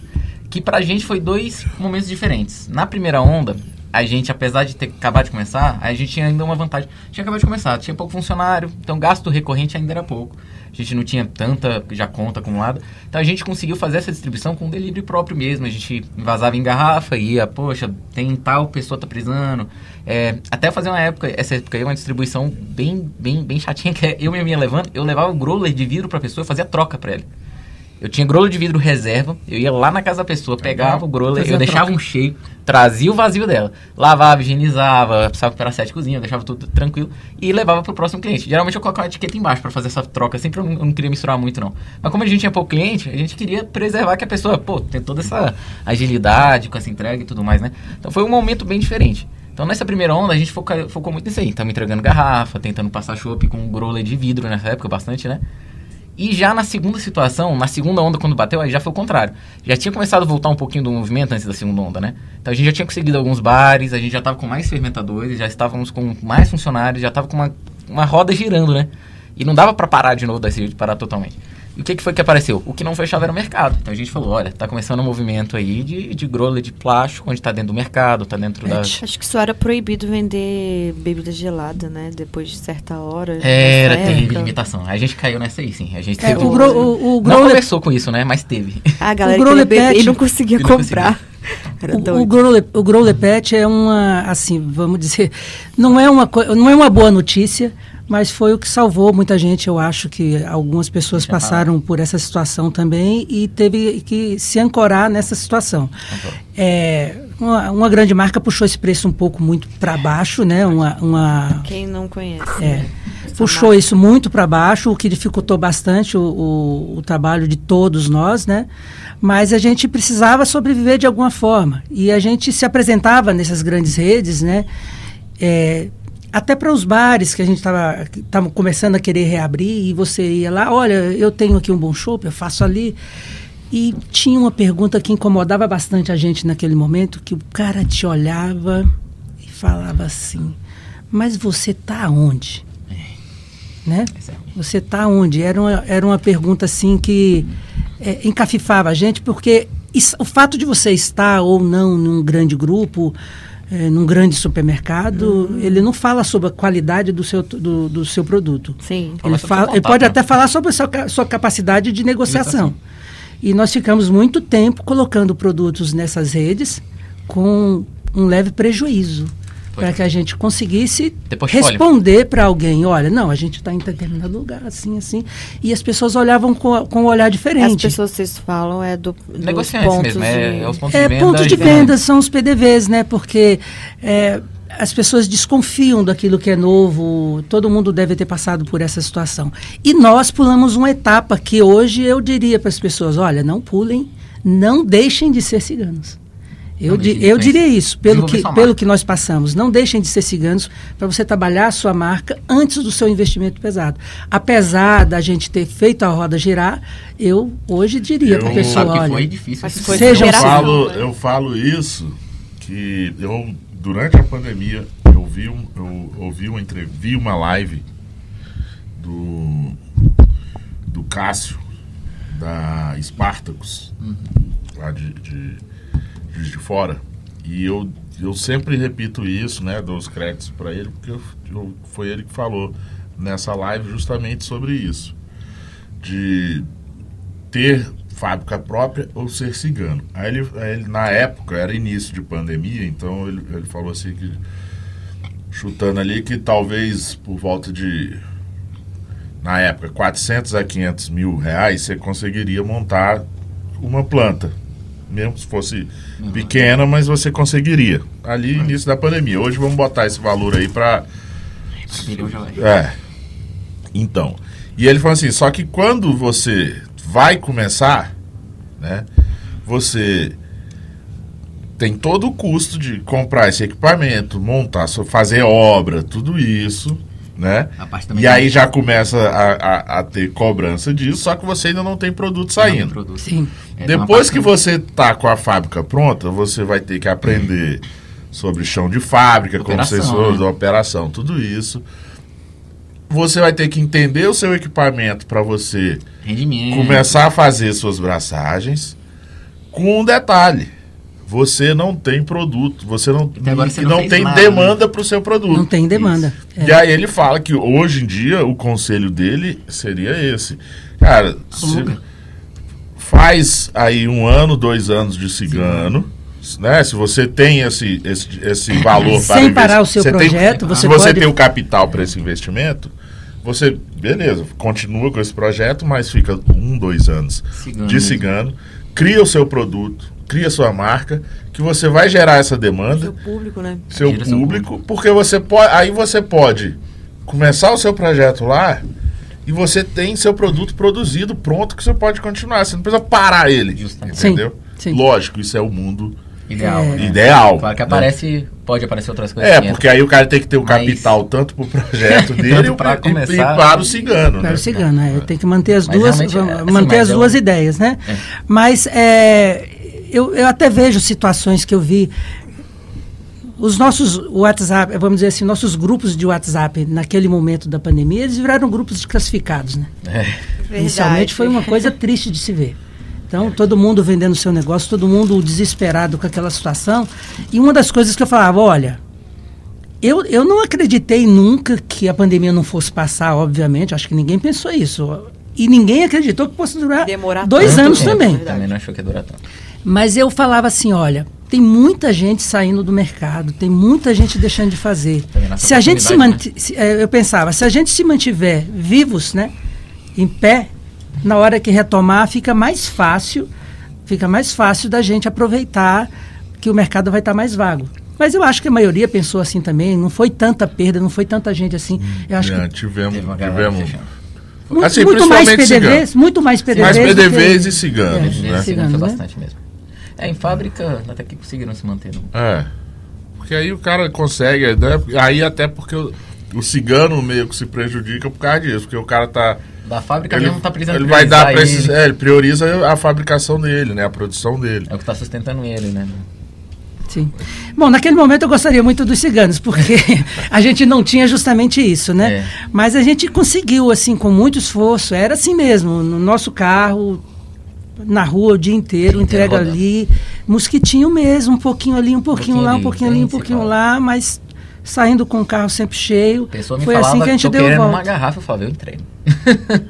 que pra gente foi dois momentos diferentes. Na primeira onda, a gente, apesar de ter acabado de começar, a gente tinha ainda uma vantagem. Tinha acabado de começar, tinha pouco funcionário, então gasto recorrente ainda era pouco. A gente não tinha tanta já conta acumulada. Então a gente conseguiu fazer essa distribuição com delivery próprio mesmo. A gente vazava em garrafa, ia, poxa, tem tal pessoa tá precisando. É, até fazer uma época, essa época aí, uma distribuição bem, bem, bem chatinha, <laughs> que é eu mesmo ia levando, eu levava o growler de vidro pra pessoa e fazia troca pra ela. Eu tinha growler de vidro reserva, eu ia lá na casa da pessoa, pegava o Fazia eu a deixava troca. um cheio, trazia o vazio dela, lavava, higienizava, precisava para sete cozinha, deixava tudo tranquilo e levava pro próximo cliente. Geralmente eu colocava uma etiqueta embaixo para fazer essa troca, sempre eu não, eu não queria misturar muito não. Mas como a gente tinha pouco cliente, a gente queria preservar que a pessoa, pô, tem toda essa agilidade com essa entrega e tudo mais, né? Então foi um momento bem diferente. Então nessa primeira onda a gente foca, focou muito nisso aí, tava entregando garrafa, tentando passar chopp com growler de vidro nessa época bastante, né? E já na segunda situação, na segunda onda, quando bateu, aí já foi o contrário. Já tinha começado a voltar um pouquinho do movimento antes da segunda onda, né? Então a gente já tinha conseguido alguns bares, a gente já estava com mais fermentadores, já estávamos com mais funcionários, já estava com uma, uma roda girando, né? E não dava para parar de novo desse jeito, parar totalmente. E o que, que foi que apareceu? O que não fechava era o mercado. Então a gente falou, olha, tá começando um movimento aí de, de growler de plástico, onde tá dentro do mercado, tá dentro da... Acho que só era proibido vender bebida gelada, né? Depois de certa hora. Era, nessa teve limitação. A gente caiu nessa aí, sim. A gente É, teve... o, gro, o, o Não growler- começou com isso, né? Mas teve. A galera O queria beber pet- e não conseguia E não comprar. Era O, o, doido. o growler pet é uma, assim, vamos dizer, não é uma, não é uma boa notícia, mas foi o que salvou muita gente. Eu acho que algumas pessoas passaram por essa situação também e teve que se ancorar nessa situação. É, uma, uma grande marca puxou esse preço um pouco muito para baixo, né? Uma, uma, Quem não conhece. é, né? Puxou marca. isso muito para baixo, o que dificultou bastante o, o, o trabalho de todos nós, né? Mas a gente precisava sobreviver de alguma forma e a gente se apresentava nessas grandes redes, né? É, até para os bares que a gente estava começando a querer reabrir e você ia lá, olha, eu tenho aqui um bom chopp, eu faço ali. E tinha uma pergunta que incomodava bastante a gente naquele momento, que o cara te olhava e falava assim, mas você tá onde? Né? É ruim. Você tá onde? Era uma, era uma pergunta assim que é, encafifava a gente, porque isso- o fato de você estar ou não num grande grupo, é, num grande supermercado, ele não fala sobre a qualidade do seu, do, do seu produto. Sim. Ele, fala, seu ele contato, pode né? até falar sobre a sua, sua capacidade de. Negociação. E nós ficamos muito tempo colocando produtos nessas redes com um leve prejuízo. Para que a gente conseguisse responder para alguém, olha, não, a gente está em determinado lugar, assim, assim, e as pessoas olhavam com, com um olhar As diferente. pessoas que vocês falam é do dos Negociantes pontos mesmo, é, de- é os pontos É, de venda. ponto de venda são os PDVs, né? Porque é, as pessoas desconfiam daquilo que é novo, todo mundo deve ter passado por essa situação. E nós pulamos uma etapa que hoje eu diria para as pessoas: olha, não pulem, não deixem de ser ciganos. Eu, di- eu diria isso, pelo que, pelo que nós passamos. Não deixem de ser ciganos para você trabalhar a sua marca antes do seu investimento pesado. Apesar da gente ter feito a roda girar, eu hoje diria para a pessoa: Sabe que olha. foi difícil. Foi Sejam eu, falo, né? eu falo isso que eu durante a pandemia eu vi um, eu ouvi uma entre- vi uma live do do Cássio da Spartacus lá de, de, Juiz de fora e eu eu sempre repito isso né dou os créditos para ele porque eu- eu- foi ele que falou nessa live justamente sobre isso de ter fábrica própria ou ser cigano. Aí ele, ele, na época, era início de pandemia, então ele, ele falou assim que, chutando ali, que talvez por volta de, na época, 400 a 500 mil reais, você conseguiria montar uma planta. Mesmo se fosse pequena, mas você conseguiria. Ali, início da pandemia. Hoje vamos botar esse valor aí para é. Então. E ele falou assim: só que quando você vai começar, né? Você tem todo o custo de comprar esse equipamento, montar, fazer obra, tudo isso, né? A parte também E aí já começa a, a- a ter cobrança disso, só que você ainda não tem produto Não tem saindo. produto. Sim. É, Depois que você tá com a fábrica pronta, você vai ter que aprender sobre chão de fábrica, como Operação, vocês falaram, né? da operação, tudo isso. Você vai ter que entender o seu equipamento para você Rendimento. começar a fazer suas braçagens. Com um detalhe: você não tem produto, você não, você e não não tem nada, demanda para o seu produto. Não tem demanda. É. E aí ele fala que hoje em dia o conselho dele seria esse. Cara, faz aí um ano, dois anos de cigano, né? Se você tem esse, esse, esse valor Sem para investi- parar o seu você tem- projeto, você se você pode- tem o capital para esse investimento, você, beleza, continua com esse projeto, mas fica um, dois anos Cigano de mesmo. cigano, cria o seu produto, cria sua marca, que você vai gerar essa demanda Seu público, né? seu seu público, porque você pode, aí você pode começar o seu projeto lá e você tem seu produto produzido pronto que você pode continuar, você não precisa parar ele, Justamente. entendeu? Sim, sim. Lógico, isso é o mundo Ideal. É. né? ideal. Claro que né? aparece, pode aparecer outras coisas. É, que porque aí o cara tem que ter o Mas- capital tanto pro projeto <laughs> dele e, pra e- e começar- para o cigano, Para né? o cigano, é, tem que manter as Mas duas, assim, manter mas as é duas um- ideias, né? É. Mas é, eu, eu até vejo situações que eu vi. Os nossos WhatsApp, vamos dizer assim, nossos grupos de WhatsApp naquele momento da pandemia, eles viraram grupos desclassificados, né? É. Inicialmente foi uma coisa triste de se ver. Então, todo mundo vendendo seu negócio, todo mundo desesperado com aquela situação. E uma das coisas que eu falava, olha, eu, eu não acreditei nunca que a pandemia não fosse passar, obviamente, acho que ninguém pensou isso. E ninguém acreditou que fosse durar Demorar dois tanto anos tempo, também. verdade. Também não achou que ia durar tanto. Mas eu falava assim, olha, tem muita gente saindo do mercado, tem muita gente deixando de fazer. Se a gente se oportunidade, manti- se- eh, eu pensava, se a gente se mantiver vivos, né, em pé, na hora que retomar, fica mais fácil, fica mais fácil da gente aproveitar que o mercado vai estar mais vago. Mas eu acho que a maioria pensou assim também, não foi tanta perda, não foi tanta gente assim. Eu acho É, que tivemos, tivemos muito, assim, muito mais PDVs, muito mais PDVs. mais do que- PDVs e ciganos, É, né? Esse Cigano, foi né? bastante mesmo. É, em fábrica até que conseguiram se manter. no- É. Porque aí o cara consegue, né? aí até porque o, o cigano meio que se prejudica por causa disso, porque o cara tá. Da fábrica Ele, mesmo tá precisando ele vai dar pra esses, ele. é, ele prioriza a fabricação dele, né? A produção dele. É o que tá sustentando ele, né? Sim. Bom, naquele momento eu gostaria muito dos ciganos, porque <laughs> a gente não tinha justamente isso, né? É. Mas a gente conseguiu, assim, com muito esforço. Era assim mesmo, no nosso carro, na rua o dia inteiro, entrega rodando. ali. Mosquitinho mesmo, um pouquinho ali, um pouquinho, pouquinho lá, um ali, pouquinho ali, um pouquinho lá, mas saindo com o carro sempre cheio. A pessoa me Foi falava assim que a gente deu querendo uma volta. garrafa, eu falava, eu entrego. <laughs>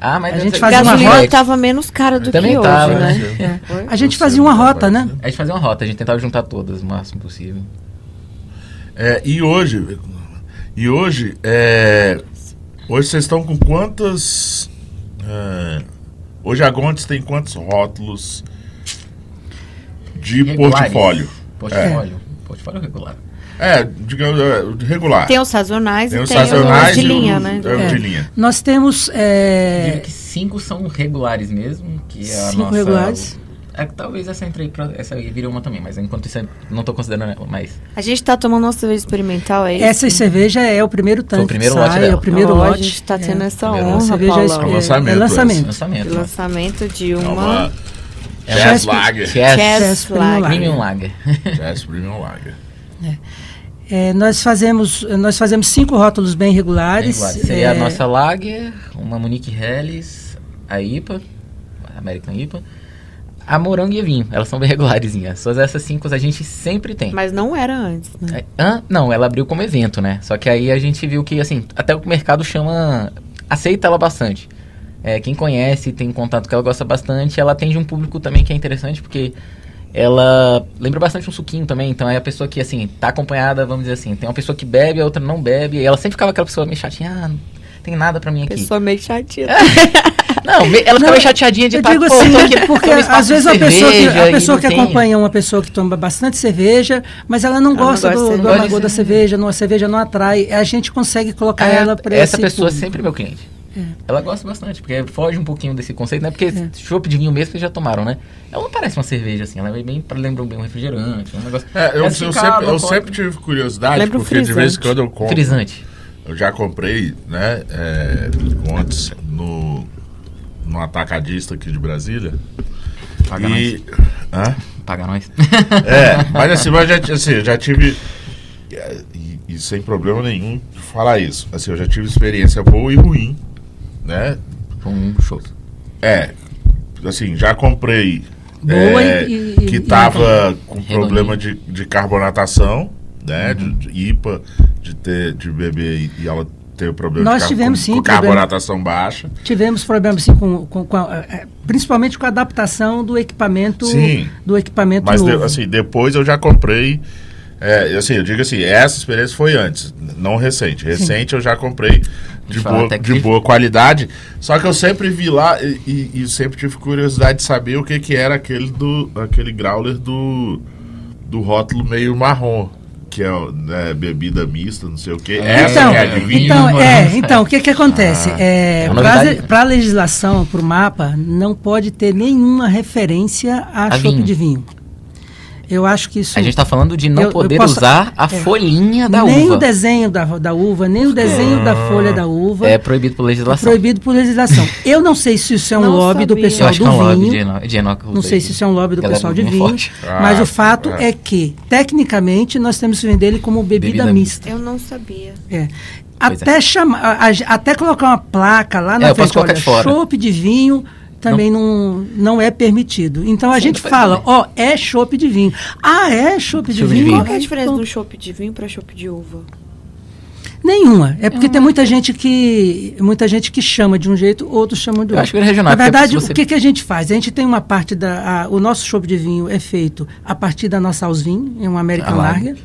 ah, mas A gente fazia uma rota. estava menos cara do Também que hoje, tava, né? né? A gente fazia uma rota, né? A gente fazia uma rota, a gente tentava juntar todas o máximo possível. É, e hoje, e hoje, é, hoje vocês estão com quantas? É, hoje a Gontes tem quantos rótulos de Regulares. portfólio? Portfólio. Portfólio regular. É, digamos, é, regular. Tem os sazonais Tem e os tem sazonais os de e linha, os- né? é, o É. de linha. Nós temos. Eu é, diria que cinco são regulares mesmo, que é a Cinco nossa... regulares. É, que talvez essa entre aí, pra- essa aí vire uma também, mas enquanto isso eu não tô considerando ela, mas... A gente tá tomando nossa cerveja experimental, é isso? essa cerveja é o primeiro tanque. o primeiro que lote sai, dela. é o primeiro Ó, lote. A gente tá tendo é. essa Primeiro honra, cerveja Paulão. É é, lançamento, é esse. lançamento. Lançamento. O lançamento de É uma... uma É uma- Lager. Chess, Chess Lager. Premium Lager. Jazz Premium Lager. É, nós fazemos nós fazemos cinco rótulos bem regulares. Regulares. Seria a é, nossa Lager, uma Monique Helles, a IPA, a American IPA, a Morango e a Vinho. Elas são bem <laughs> regularezinhas. Só essas cinco a gente sempre tem. Mas não era antes, né? Hã? não, ela abriu como evento, né? Só que aí a gente viu que, assim, até o mercado chama. aceita ela bastante. É, quem conhece, tem contato que ela gosta bastante, ela atende um público também que é interessante, porque ela lembra bastante um suquinho também. Então é a pessoa que, assim, tá acompanhada, vamos dizer assim, tem uma pessoa que bebe, a outra não bebe, e ela sempre ficava aquela pessoa meio chatinha, ah, não tem nada pra mim aqui. Pessoa meio chatinha. <laughs> <laughs> Não, ela ficava Não, chateadinha de Eu tá, digo pô, assim, aqui- porque às vezes a pessoa que, a pessoa que tem- acompanha uma pessoa que toma bastante cerveja, mas ela não Ela não gosta gosta do, do amargor da cerveja, não, a cerveja não atrai. A gente consegue colocar É, ela para essa pessoa é sempre meu cliente. Ela gosta bastante, porque foge um pouquinho desse conceito, né? Porque É. chopp de vinho mesmo vocês já tomaram, né? Ela não parece uma cerveja assim, ela é bem, lembra bem um refrigerante, um negócio. É, eu, Essa eu sempre, eu sempre tive curiosidade, porque de vez em quando eu compro. Frisante. Eu já comprei, né, é, antes no, no atacadista aqui de Brasília. Paga e, Hã? Paga nós. <laughs> É, mas assim, mas já, assim, eu já tive. E, e sem problema nenhum de falar isso. Assim, eu já tive experiência boa e ruim, né? Com um show. É, assim, já comprei. Boa é, e- e- que e- tava com problema de, de carbonatação, né? De, de IPA, de ter de beber e, e ela ter problema Nós de tivemos, com, sim, com problema. carbonatação baixa. Tivemos problemas sim, com, com- com a- é, principalmente com a adaptação do equipamento Sim. do equipamento Mas de- novo. assim, depois eu já comprei. É, assim, eu digo assim, essa experiência foi antes, não recente. Recente eu já comprei de, boa, que de boa qualidade. Só que eu sempre vi lá e, e- e sempre tive curiosidade de saber o que, que era aquele do aquele growler do, do rótulo meio marrom. Que é né, bebida mista, não sei o que. Essa então, que é a de vinho. então, vinho, é, então, o que que acontece? Ah, é, é. Para a legislação, para o mapa, não pode ter nenhuma referência a, A vinho. de vinho. Eu acho que isso... A gente tá falando de não Eu- eu poder posso- usar a é. folhinha da nem uva. o desenho da, da uva, nem o desenho da folha da uva É proibido por é legislação. proibido por legislação. Eu não sei se isso é um Não lobby do sabia. Eu pessoal acho que do é um lobby vinho. de Eno- de Enoch Não sei se isso é um lobby do pessoal de vinho, forte. mas Ah, o fato é. é. que, tecnicamente, nós temos que vender ele como bebida, Bebida mista. Eu não sabia. É. Pois Até, chamar, a- a- até colocar uma placa lá É, na eu posso frente, colocar olha, de fora. chopp de vinho também não, não é permitido. Então a Sim, gente fala, ó, é chopp de vinho. Ah, é chopp de vinho? vinho. Qual que é a diferença Então, do chopp de vinho pra chopp de uva? Nenhuma. É porque tem muita gente que muita gente que chama de um jeito, outros chamam de Eu outro. acho que é regional, Na verdade, você- o que, que a gente faz? A gente tem uma parte da. a- o nosso chopp de vinho é feito a partir da nossa Alsvin, é uma American. Lager,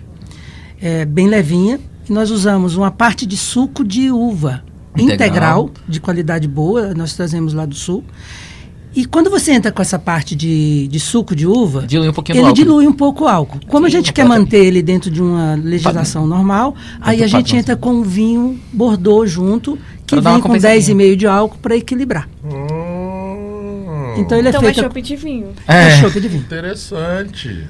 é, bem levinha. E nós usamos uma parte de suco de uva Integral. integral, de qualidade boa, nós trazemos lá do sul. E quando você entra com essa parte de, de suco de uva, Dilui um pouquinho ele álcool. dilui um pouco o álcool. Como a gente quer manter ele dentro de uma legislação normal, aí a gente entra com um vinho Bordeaux junto, que vem com compensadinha. 10,5 de álcool para equilibrar. Hum, Então ele é então é feito chopp de vinho. é. É. chopp de vinho. Interessante.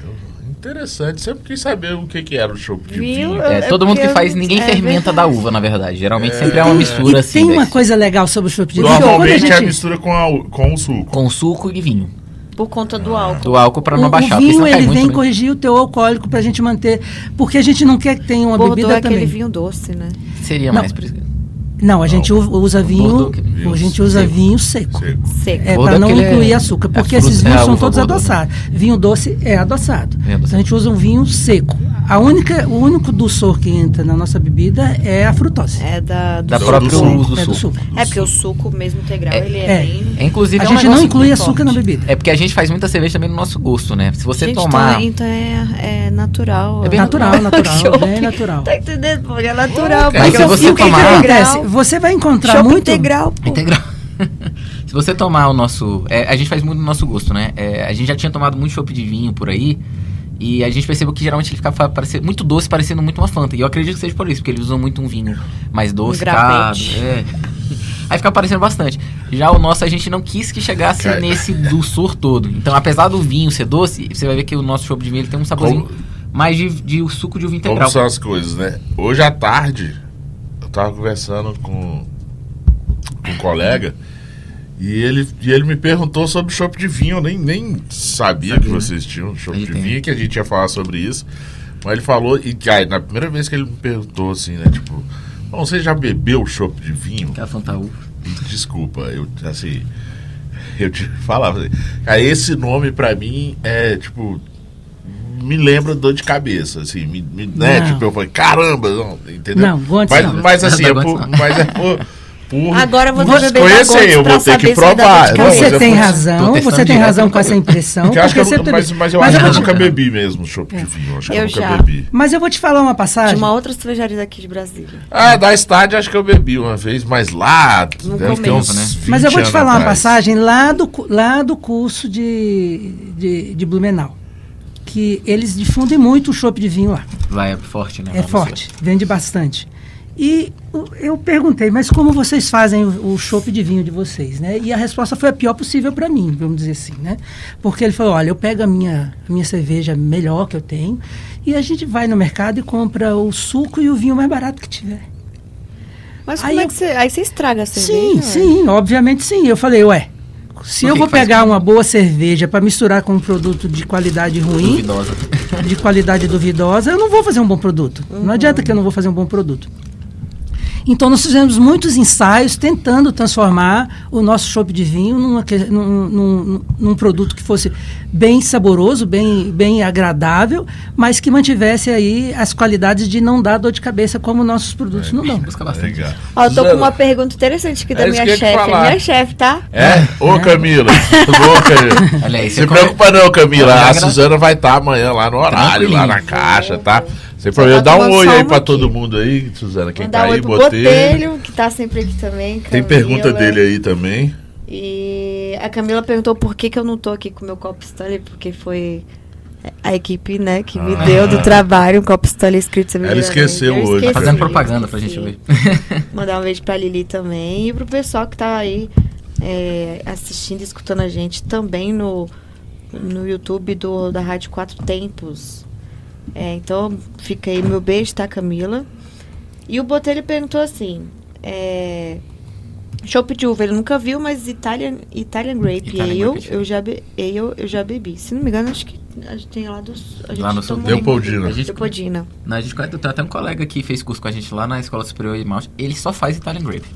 Interessante. Sempre quis saber o que, que era o chopp de Viu? vinho. É, É todo mundo que faz, ninguém é fermenta da verdade. uva, na verdade. Geralmente sempre é uma mistura E assim. tem uma desse- coisa legal sobre o chopp de vinho. Normalmente é a gente, mistura com, a, com o suco. Com suco e vinho. Por conta do álcool. Do álcool pra o, não o baixar. porque vinho ele muito vem corrigir o teu alcoólico para a gente manter, porque a gente não quer que tenha uma Bordeaux bebida é aquele também. vinho doce, né? Seria Não. mais isso. Não, a gente usa vinho, Bordeaux, que- a gente usa seco. vinho seco. Seco. Seco. É, para não é- incluir açúcar, é porque fruta- esses é vinhos a são todos adoçados. Vinho doce é adoçado. É adoçado. Então a gente usa um vinho seco. A única, o único dulçor que entra na nossa bebida é a frutose. É da, do Da Do- própria do suco. uso do é do suco. suco. É porque o suco mesmo integral, É, ele é, é. bem... É, inclusive, A é um gente não inclui açúcar na forte. bebida. É porque a gente faz muita cerveja também no nosso gosto, né? Se você Gente, tomar. então, é, então é, é natural. É bem Natural, natural, <laughs> bem natural. Tá entendendo? Pô, É natural. Mas porque se é você suco tomar- integral. Você vai encontrar muito. integral, pô. Integral. <laughs> Se você tomar o nosso. é, a gente faz muito no nosso gosto, né? É, a gente já tinha tomado muito chopp de vinho por aí. E a gente percebeu que geralmente ele ficava parecendo, muito doce, parecendo muito uma Fanta. E eu acredito que seja por isso, porque eles usam muito um vinho mais doce, grapete. É. <laughs> Aí fica parecendo bastante. Já o nosso a gente não quis que chegasse Cara. nesse dulçor todo. Então, apesar do vinho ser doce, você vai ver que o nosso chopp de vinho ele tem um saborzinho Como- mais de, de o suco de uva Como integral. são as coisas, né? Hoje à tarde, eu tava conversando com, com um colega e ele, e ele me perguntou sobre chopp de vinho. Eu nem, nem sabia que vocês tinham chopp A de tem. vinho, que a gente ia falar sobre isso. Mas ele falou, e aí, na primeira vez que ele me perguntou assim, né? Tipo, "Bom, você já bebeu chopp de vinho? Que é a Fanta uva. Desculpa, eu assim. Eu te <laughs> falava assim, cara, esse nome pra mim é tipo. Me lembra dor de cabeça, assim, me, me- né? Não. Tipo, eu falei, caramba, não, entendeu? Não, Gontes mas, não. mas assim, <laughs> é Não, por, Gontes não. mas é por, por Agora eu vou por beber Gontes eu vou ter que provar. de Não, mas Você é tem razão, você tem razão com essa impressão. Porque eu acho que eu, mas, mas eu Mas acho eu que eu nunca te- bebi mesmo chopp de vinho. eu Acho que eu, Eu nunca já. bebi. Mas eu vou te falar uma De passagem. uma outra cervejaria daqui de Brasília. Ah, da estádio acho que eu bebi uma vez, mas lá No deve ter uns né? 20 Mas eu vou te falar uma passagem lá do, lá do curso de, de, de Blumenau. Que eles difundem muito o chopp de vinho lá. Lá é forte, né? É forte, vende bastante. E eu perguntei, mas como vocês fazem o, chopp de vinho de vocês, né? E a resposta foi a pior possível para mim, vamos dizer assim, né? Porque ele falou, olha, eu pego a minha, a minha cerveja melhor que eu tenho e a gente vai no mercado e compra o suco e o vinho mais barato que tiver. Mas Aí como é que você... Aí você estraga a cerveja? Sim, ué? sim, obviamente sim. Eu falei, ué, se eu vou pegar uma boa cerveja para misturar com um produto de qualidade ruim, Duvidosa. de qualidade duvidosa, eu não vou fazer um bom produto. Uhum. Não adianta que eu não vou fazer um bom produto. Então nós fizemos muitos ensaios tentando transformar o nosso chopp de vinho numa num, num- num produto que fosse bem saboroso, bem, bem agradável, mas que mantivesse aí as qualidades de não dar dor de cabeça como nossos produtos não dão. Busca bastante. Ó, tô com uma pergunta interessante aqui É da eu minha chefe. Minha chefe, tá? É? Ô, Camila. <laughs> Ô, Camila. Olha aí, Se você come- preocupa não, Camila. A Suzana vai estar amanhã lá no horário, lá na caixa, tá? Sem problema. tá Dá um oi aí aqui. todo mundo aí, Suzana. Quem Mandar tá aí, Botelho. Botelho, que tá sempre aqui também. Tem Camila. pergunta dele aí também. E a Camila perguntou por que, que eu não tô aqui com o meu copo Stanley, porque foi a equipe, né, que me Ah. deu do trabalho um copo Stanley escrito Ela esqueceu Eu hoje. esqueci, Tá fazendo propaganda pra gente ver. <laughs> Mandar um beijo pra Lili também e pro pessoal que tá aí é, assistindo e escutando a gente também no, no YouTube do, da Rádio Quatro Tempos. É, então, fica aí meu beijo, tá, Camila? E o Botelho perguntou assim: é, Chopp de uva, ele nunca viu, mas Italian, Italian Grape Italian Ale, Grape eu já, be, ale eu já bebi. Se não me engano, acho que a gente tem lá. A gente Lá no sul. tomou Leopoldina. em- Leopoldina. Não, a gente conhece- tem até um colega que fez curso com a gente lá na Escola Superior de Malte. Ele só faz Italian Grape.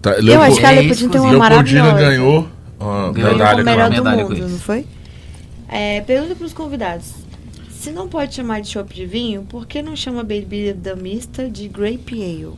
Tá- Eu acho que a É Leopoldina tem uma Leopoldina maravilhosa. ganhou uma Ganhou Ganhou medalha do medalha foi? É, pergunta para os convidados. Se não pode chamar de chopp de vinho, por que não chama bebida mista de grape ale?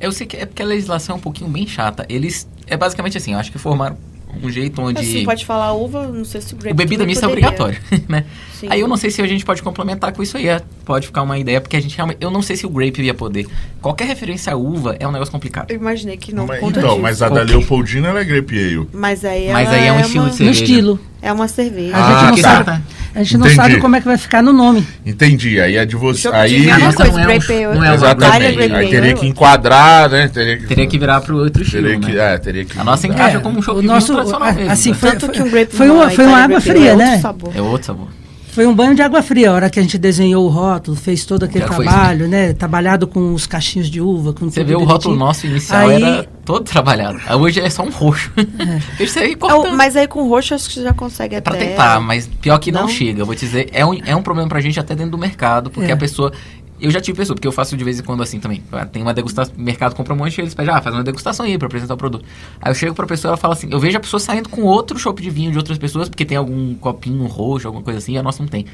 Eu sei que é porque a legislação é um pouquinho bem chata. Eles. É basicamente assim, eu acho que formaram um jeito onde. Assim, pode falar uva, não sei se o grape O bebida mista é poderia. obrigatório, <laughs> né? Sim. Aí eu não sei se a gente pode complementar com isso aí. é, Pode ficar uma ideia, porque a gente realmente. Eu não sei se o grape ia poder. Qualquer referência à uva é um negócio complicado. Eu imaginei que não Mas- então, disso. mas a da Leopoldina ela é grape ale. Mas aí, Mas ela aí é um estilo uma, de No cerveja. estilo. É uma cerveja. A Ah, gente não tá. sabe. A gente não Entendi. sabe como é que vai ficar no nome. Entendi. Aí é de você. Aí. é Nossa, coisa, não é um- não é Exatamente. Aí teria é que enquadrar, né? Teria que, Teria que virar pro outro estilo, teria que, né? é, teria que A nossa encaixa como um chopp o nosso, tradicional a- mesmo. assim, né? foi, Tanto que um grape foi uma uma, foi uma Italian água fria, é né? sabor. É outro sabor. Foi um banho de água fria a hora que a gente desenhou o rótulo, fez todo aquele Já foi trabalho, né? Trabalhado com os cachinhos de uva, com Você vê o rótulo nosso inicial Aí- era todo trabalhado. Aí Hoje é só um roxo. <laughs> Isso aí É, cortando. o- mas aí com roxo acho que você já consegue É até... pra tentar, mas pior que não, Não? chega. Eu vou te dizer, é um, é um problema pra gente até dentro do mercado, porque É. a pessoa. Eu já tive pessoa, porque eu faço de vez em quando assim também. Ah, Tem uma degustação, o mercado compra um monte eles pedem, ah, faz uma degustação aí pra apresentar o produto. Aí eu chego pra pessoa ela fala assim: eu vejo a pessoa saindo com outro chopp de vinho de outras pessoas, porque tem algum copinho roxo, alguma coisa assim, e a nossa não tem.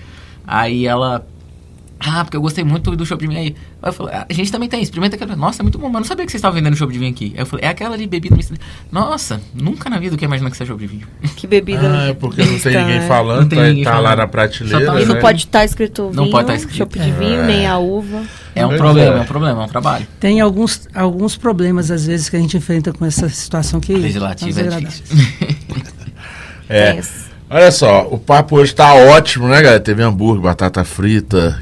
Aí ela. Ah, porque eu gostei muito do chopp de vinho aí. Aí eu falei, "Ah, a gente também tem, experimenta aquela. Nossa, é muito bom, mas não sabia que vocês estavam vendendo chopp de vinho aqui. Aí eu falei, é aquela de bebida misturada. Nossa, nunca na vida eu ia imaginar que é chopp de vinho. <laughs> Que bebida. Ah, é porque não tem ninguém né? falando, Não tem tá, ninguém tá lá falando. na prateleira. Tá- E não né? pode estar escrito vinho, Não pode tá escrito. chopp de vinho, nem a uva. É um Pois problema, é. é um problema, é um trabalho. Tem alguns, alguns problemas, às vezes, que a gente enfrenta com essa situação que. Legislativo é desagradável. difícil. <laughs> É. Olha só, o papo hoje tá ótimo, né, galera? Teve hambúrguer, batata frita,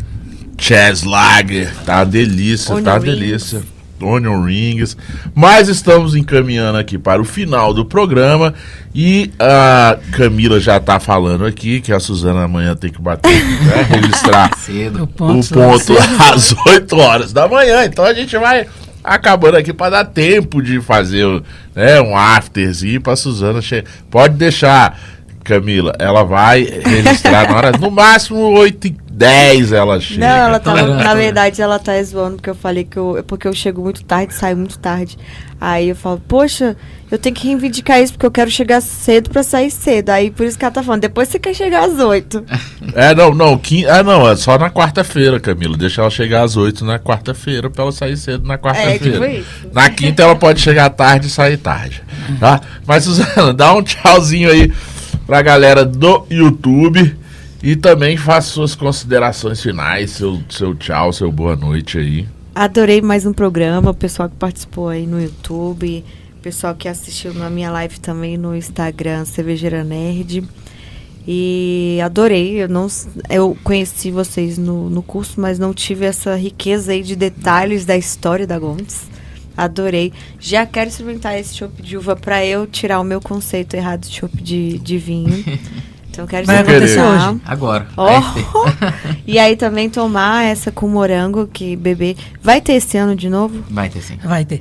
chess lager, tá delícia, Onion tá rings. delícia. Onion rings. Mas estamos encaminhando aqui para o final do programa e a Camila já tá falando aqui que a Suzana amanhã tem que bater, né, <laughs> registrar Cedo. O ponto, o ponto às 8 horas da manhã. Então a gente vai acabando aqui para dar tempo de fazer né, um afterzinho para Suzana chegar. Pode deixar, Camila, ela vai registrar na hora, no máximo 8 e 10 ela chega. Não, ela tava, Tolerante, na verdade, ela tá zoando porque eu falei que eu. Porque eu chego muito tarde, saio muito tarde. Aí eu falo, poxa, eu tenho que reivindicar isso porque eu quero chegar cedo pra sair cedo. Aí por isso que ela tá falando, depois você quer chegar às oito. <laughs> É, não, não, quin... ah, não, é só na quarta-feira, Camila. Deixa ela chegar às 8 na quarta-feira para ela sair cedo na É, quarta-feira. tipo isso. Na quinta ela pode chegar tarde e sair tarde, tá? Mas Suzana, <laughs> dá um tchauzinho aí pra galera do YouTube e também faça suas considerações finais, seu, seu tchau, seu boa noite aí. Adorei mais um programa, o pessoal que participou aí no YouTube, o pessoal que assistiu na minha live também no Instagram, Cervejeira Nerd. E adorei, eu não eu conheci vocês no, no curso, mas não tive essa riqueza aí de detalhes da história da Gontes. Adorei. Já quero experimentar esse chopp de uva para eu tirar o meu conceito errado de chopp de, de vinho. <laughs> Então quero Vai acontecer hoje. Agora. Ó. AFT. <laughs> E aí também tomar essa com morango que beber. Vai ter esse ano de novo? Vai ter sim. Vai ter.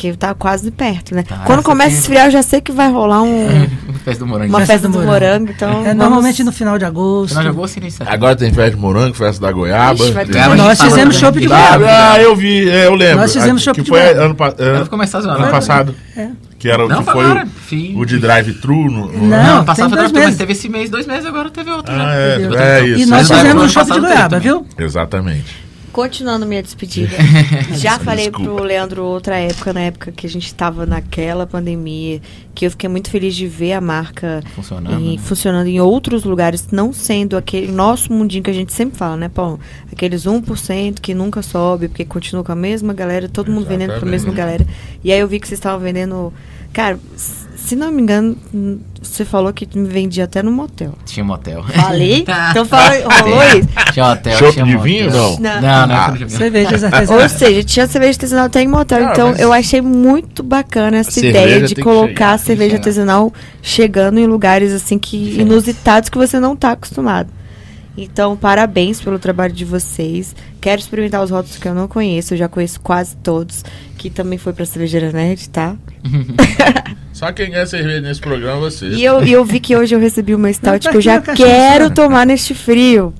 Porque tá quase perto, né? Tá, Quando essa começa a esfriar, eu já sei que vai rolar um, <laughs> Festa do morango. uma Festa do do morango. morango. Então, É, vamos- normalmente no final de agosto. Final de agosto e início de setembro. Agora tem festa de morango, festa da goiaba. Ixi, Goiaba, Nós fizemos chopp de Tá, Ah, goiaba. ah, eu vi, é, eu lembro. Nós fizemos Ah, chopp que de foi goiaba. ano, pa- ano, ficou mais sazonal. ano passado. É. Que, era, Não, que foi foi agora. o, Fim. o de drive-thru. no- no- Não, tem passava dois outra, mas meses. teve esse mês, dois meses, agora teve outro. né? Ah, é, Entendeu? é E isso. nós Mas fizemos ano um chopp de passado goiaba, teve viu? Exatamente. Continuando minha despedida. <laughs> Já falei Desculpa. pro Leandro outra época, na época que a gente tava naquela pandemia, que eu fiquei muito feliz de ver a marca Funcionando. em- né? funcionando em outros lugares, não sendo aquele nosso mundinho que a gente sempre fala, né, Paulo? Aqueles 1% que nunca sobe, porque continua com a mesma galera, todo mundo vendendo pra mesma galera. E aí eu vi que vocês estavam vendendo. Cara, se não me engano, você falou que me vendia até no motel. Tinha motel. Falei? <laughs> Então fala, rolou isso. Tinha hotel, Chopp tinha de motel. vinho, não? Não. Não, não, Ah. tinha vinho. Cervejas <laughs> Ou artesanais. seja, tinha cerveja artesanal até em motel. Ah, então mas- eu achei muito bacana essa Cerveja ideia de colocar chegar, a cerveja artesanal chegando em lugares assim que inusitados que você não está acostumado. Então, parabéns pelo trabalho de vocês. Quero experimentar os rótulos que eu não conheço, eu já conheço quase todos, que também foi pra Cervejeira Nerd, tá? <laughs> Só quem ganha cerveja nesse programa é você. E eu, e eu vi que hoje eu recebi uma stout que eu aqui já <laughs> quero tomar neste frio.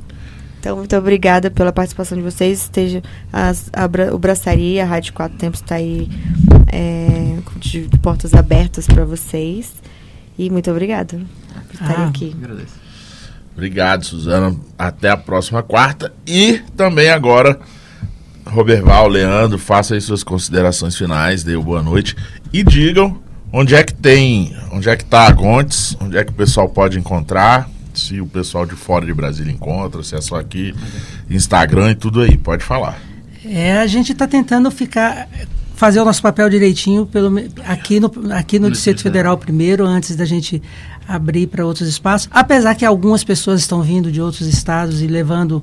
Então, muito obrigada pela participação de vocês. Esteja as- a, o Braçaria, a Rádio Quatro Tempos está aí é, de portas abertas para vocês. E muito obrigada por estarem Ah, aqui. Agradeço. Obrigado, Suzana. Até a próxima quarta. E também agora, Roberval, Leandro, façam aí suas considerações finais, dê boa noite. E digam onde é que tem, onde é que tá a Gontes, onde é que o pessoal pode encontrar, se o pessoal de fora de Brasília encontra, se é só aqui, Instagram e tudo aí. Pode falar. É, a gente está tentando ficar fazer o nosso papel direitinho pelo, aqui no, aqui no Distrito Federal primeiro, antes da gente abrir para outros espaços. Apesar que algumas pessoas estão vindo de outros estados e levando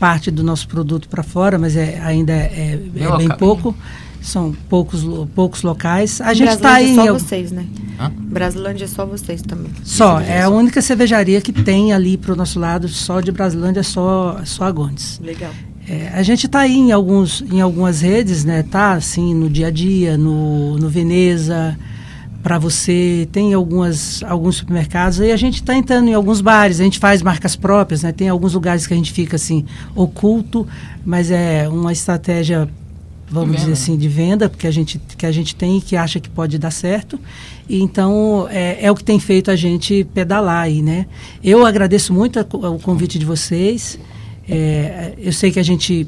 parte do nosso produto para fora, mas é, ainda é, é bem local. pouco. São poucos, poucos locais. A gente está Brasilândia aí é em só vocês, né? Hã? Brasilândia é só vocês também. só, é a única cervejaria que tem ali para o nosso lado, só de Brasilândia, só, só a Gondes. Legal. É, a gente está aí em, alguns, em algumas redes, né? Tá assim no dia a dia, no, no Veneza, para você, tem algumas, alguns supermercados, aí a gente está entrando em alguns bares, a gente faz marcas próprias, né? Tem alguns lugares que a gente fica assim, oculto, mas é uma estratégia, vamos dizer assim, de venda, porque a gente, que a gente tem e que acha que pode dar certo. E então é, é o que tem feito a gente pedalar aí, né? Eu agradeço muito a co- o convite de vocês. É, eu sei que a gente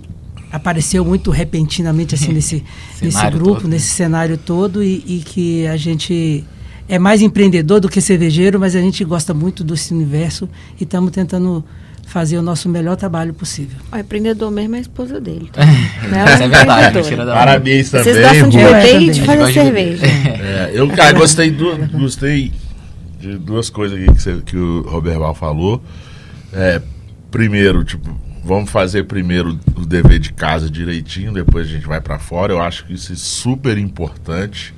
apareceu muito repentinamente assim <laughs> nesse, nesse grupo, todo, né? nesse cenário todo e, e que a gente é mais empreendedor do que cervejeiro, mas a gente gosta muito desse universo e estamos tentando fazer o nosso melhor trabalho possível. O empreendedor mesmo é a esposa dele. tá? Ela <laughs> é verdade, mentira da Parabéns também. Vocês gostam de beber e também. de fazer cerveja. É, eu <laughs> cara, gostei, du- gostei de duas coisas aqui que, você- que o Roberval falou. É, primeiro, tipo, vamos fazer primeiro o dever de casa direitinho, depois a gente vai pra fora. Eu acho que isso é super importante,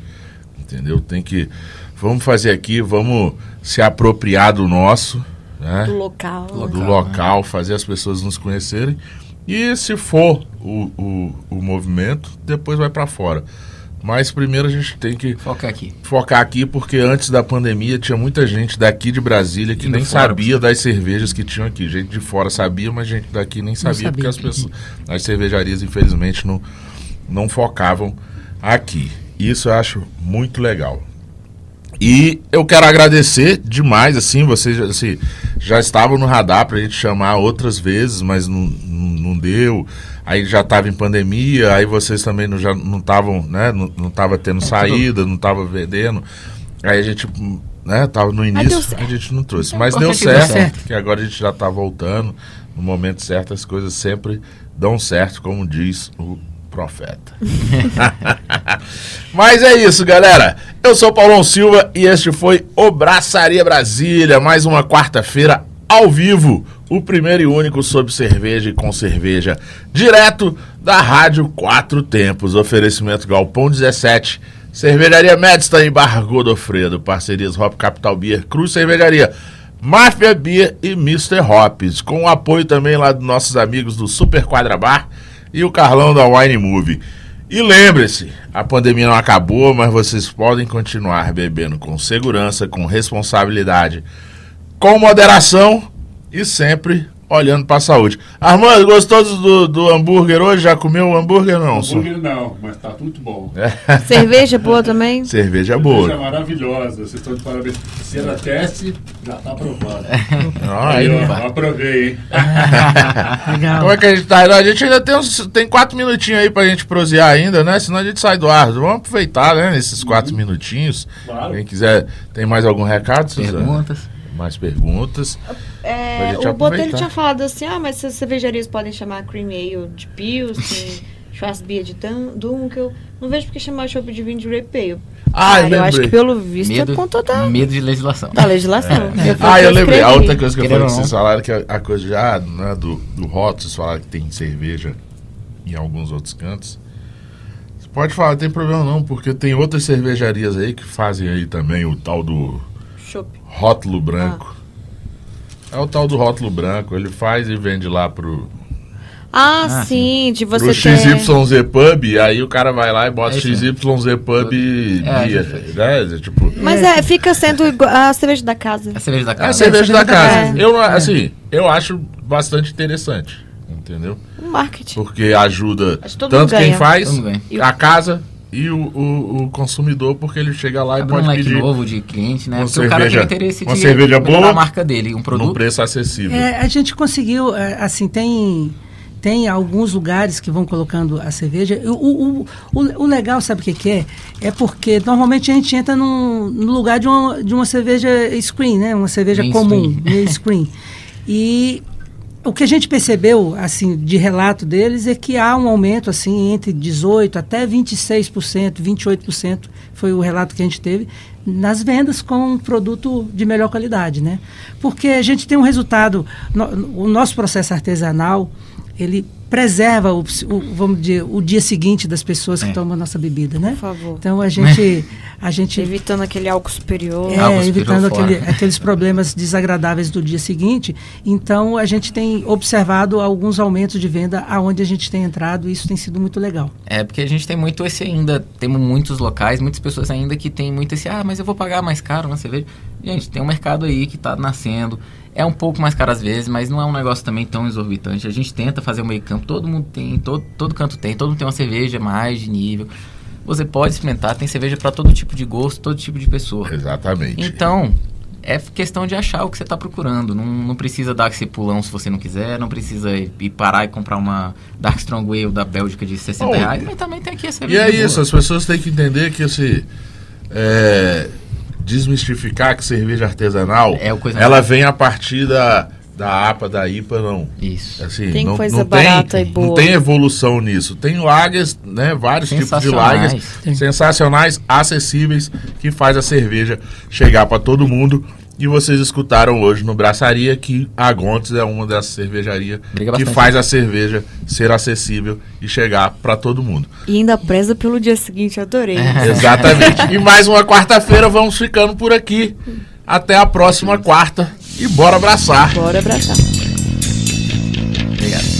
entendeu? Tem que, vamos fazer aqui, vamos se apropriar do nosso, né? Do local. do local, fazer as pessoas nos conhecerem. E se for o, o, o movimento, depois vai pra fora. Mas primeiro a gente tem que Foca aqui. focar aqui, porque antes da pandemia tinha muita gente daqui de Brasília que Indo nem fora, sabia das cervejas que tinham aqui. Gente de fora sabia, mas gente daqui nem sabia, sabia. porque as pessoas, as cervejarias, infelizmente, não, não focavam aqui. Isso eu acho muito legal. E eu quero agradecer demais, assim, vocês já, assim, já estavam no radar pra gente chamar outras vezes, mas não, não, não deu. Aí já estava em pandemia, aí vocês também não, já não estavam, né? Não, não tava tendo saída, não tava vendendo. Aí a gente, né, tava no início, certo. a gente não trouxe. É Mas deu que deu certo, certo. que agora a gente já tá voltando. No momento certo, as coisas sempre dão certo, como diz o profeta. <laughs> Mas é isso, galera. Eu sou Paulão Silva e este foi o Braçaria Brasília, mais uma quarta-feira ao vivo, o primeiro e único sobre cerveja e com cerveja, direto da Rádio Quatro Tempos, oferecimento Galpão 17, Cervejaria Medstein em Barra Godofredo, parcerias Hop Capital Beer, Cruz Cervejaria, Máfia Beer e Mr. Hops, com o apoio também lá dos nossos amigos do Super Quadra Bar e o Carlão da Wine Movie. E lembre-se, a pandemia não acabou, mas vocês podem continuar bebendo com segurança, com responsabilidade, com moderação e sempre olhando para a saúde. Armando, gostou do, do hambúrguer hoje? Já comeu o hambúrguer não? Hambúrguer não, mas tá muito bom. Cerveja boa também? Cerveja Cerveja boa. maravilhosa, vocês estão de parabéns. Se era teste, já tá aprovado. <laughs> Ah, Aí, aí, ó, aprovei, hein? <laughs> Legal. Como é que a gente tá? A gente ainda tem, uns, tem quatro minutinhos aí pra gente prosear ainda, né? Senão a gente sai do ar. Vamos aproveitar, né? Esses quatro minutinhos. Claro. Quem quiser, tem mais algum recado, Suzana? Perguntas. Mais perguntas. É, o Botelho tinha falado assim, ah, mas as cervejarias podem chamar cream ale de Pilsen, <laughs> Schwarzbier de Dun- Dunkel. Não vejo porque chamar chopp de vinho de Grape Ale. Ah, eu eu acho que pelo visto é Medo, por conta da, medo de legislação. da legislação. Eu- Ah, eu lembrei. A outra coisa que eu falei, vocês falaram que a, a coisa já, né, do, do rótulo, vocês falaram que tem cerveja em alguns outros cantos. Você pode falar, não tem problema não, porque tem outras cervejarias aí que fazem aí também o tal do Chopp. rótulo branco. É o tal do rótulo branco, ele faz e vende lá pro, Ah, Ah, sim, de pro você ter... XYZ Pub, aí o cara vai lá e bota É. XYZ Pub É, Beer, já né? Tipo, Mas é, fica sendo igual a cerveja da casa. A cerveja da É a casa. cerveja da casa. É. Eu não, assim, eu acho bastante interessante, entendeu? Um marketing. Porque ajuda tanto quem faz, a casa e o, o, o consumidor, porque ele chega lá e Abre um pode leque pedir novo de cliente, né? uma Porque o cara tem cerveja- interesse uma de cerveja boa a marca dele, um num produto. preço acessível. É, a gente conseguiu, é, assim, tem, tem alguns lugares que vão colocando a cerveja. O, o, o, o legal, sabe o que, que é? É porque normalmente a gente entra num, no lugar de uma, de uma cerveja screen, né? Uma cerveja Mainstream. comum, meio screen. <laughs> E o que a gente percebeu, assim, de relato deles é que há um aumento, assim, entre 18% até 26%, 28%, foi o relato que a gente teve, nas vendas com um produto de melhor qualidade, né? Porque a gente tem um resultado, no- o nosso processo artesanal, ele preserva o, o- vamos dizer, o dia seguinte das pessoas que É. tomam a nossa bebida, né? Por favor. Então a gente, a gente Evitando aquele álcool superior. é, Água evitando aquele- aqueles problemas desagradáveis do dia seguinte. Então, a gente tem observado alguns aumentos de venda aonde a gente tem entrado e isso tem sido muito legal. É, porque a gente tem muito esse ainda, temos muitos locais, muitas pessoas ainda que tem muito esse, ah, mas eu vou pagar mais caro na cerveja. Gente, tem um mercado aí que tá nascendo, é um pouco mais caro às vezes, mas não é um negócio também tão exorbitante. A gente tenta fazer o meio campo, todo mundo tem, todo, todo canto tem, todo mundo tem uma cerveja mais de nível. Você pode experimentar, tem cerveja para todo tipo de gosto, todo tipo de pessoa. Exatamente. Então, é questão de achar o que você está procurando. Não, não precisa dar esse pulão se você não quiser, não precisa ir, ir parar e comprar uma Dark Strong Ale da Bélgica de 60 Oh, reais, mas também tem aqui a E cerveja é boa. isso, as pessoas têm que entender que esse. é, desmistificar que cerveja artesanal É o coisa ela mais- vem a partir da, da APA, da IPA, não. Isso. Assim, Tem não, coisa não barata tem, e boa. Não tem evolução nisso. Tem lagers, né? Vários tipos de lagers Tem. sensacionais, acessíveis, que faz a cerveja chegar para todo mundo. E vocês escutaram hoje no Braçaria que a Gontes é uma dessas cervejarias Briga que bastante. faz a cerveja ser acessível e chegar para todo mundo. E ainda preza pelo dia seguinte, adorei. <laughs> Exatamente. e mais uma quarta-feira, vamos ficando por aqui. Até a próxima quarta. E bora abraçar. Bora abraçar. Obrigado.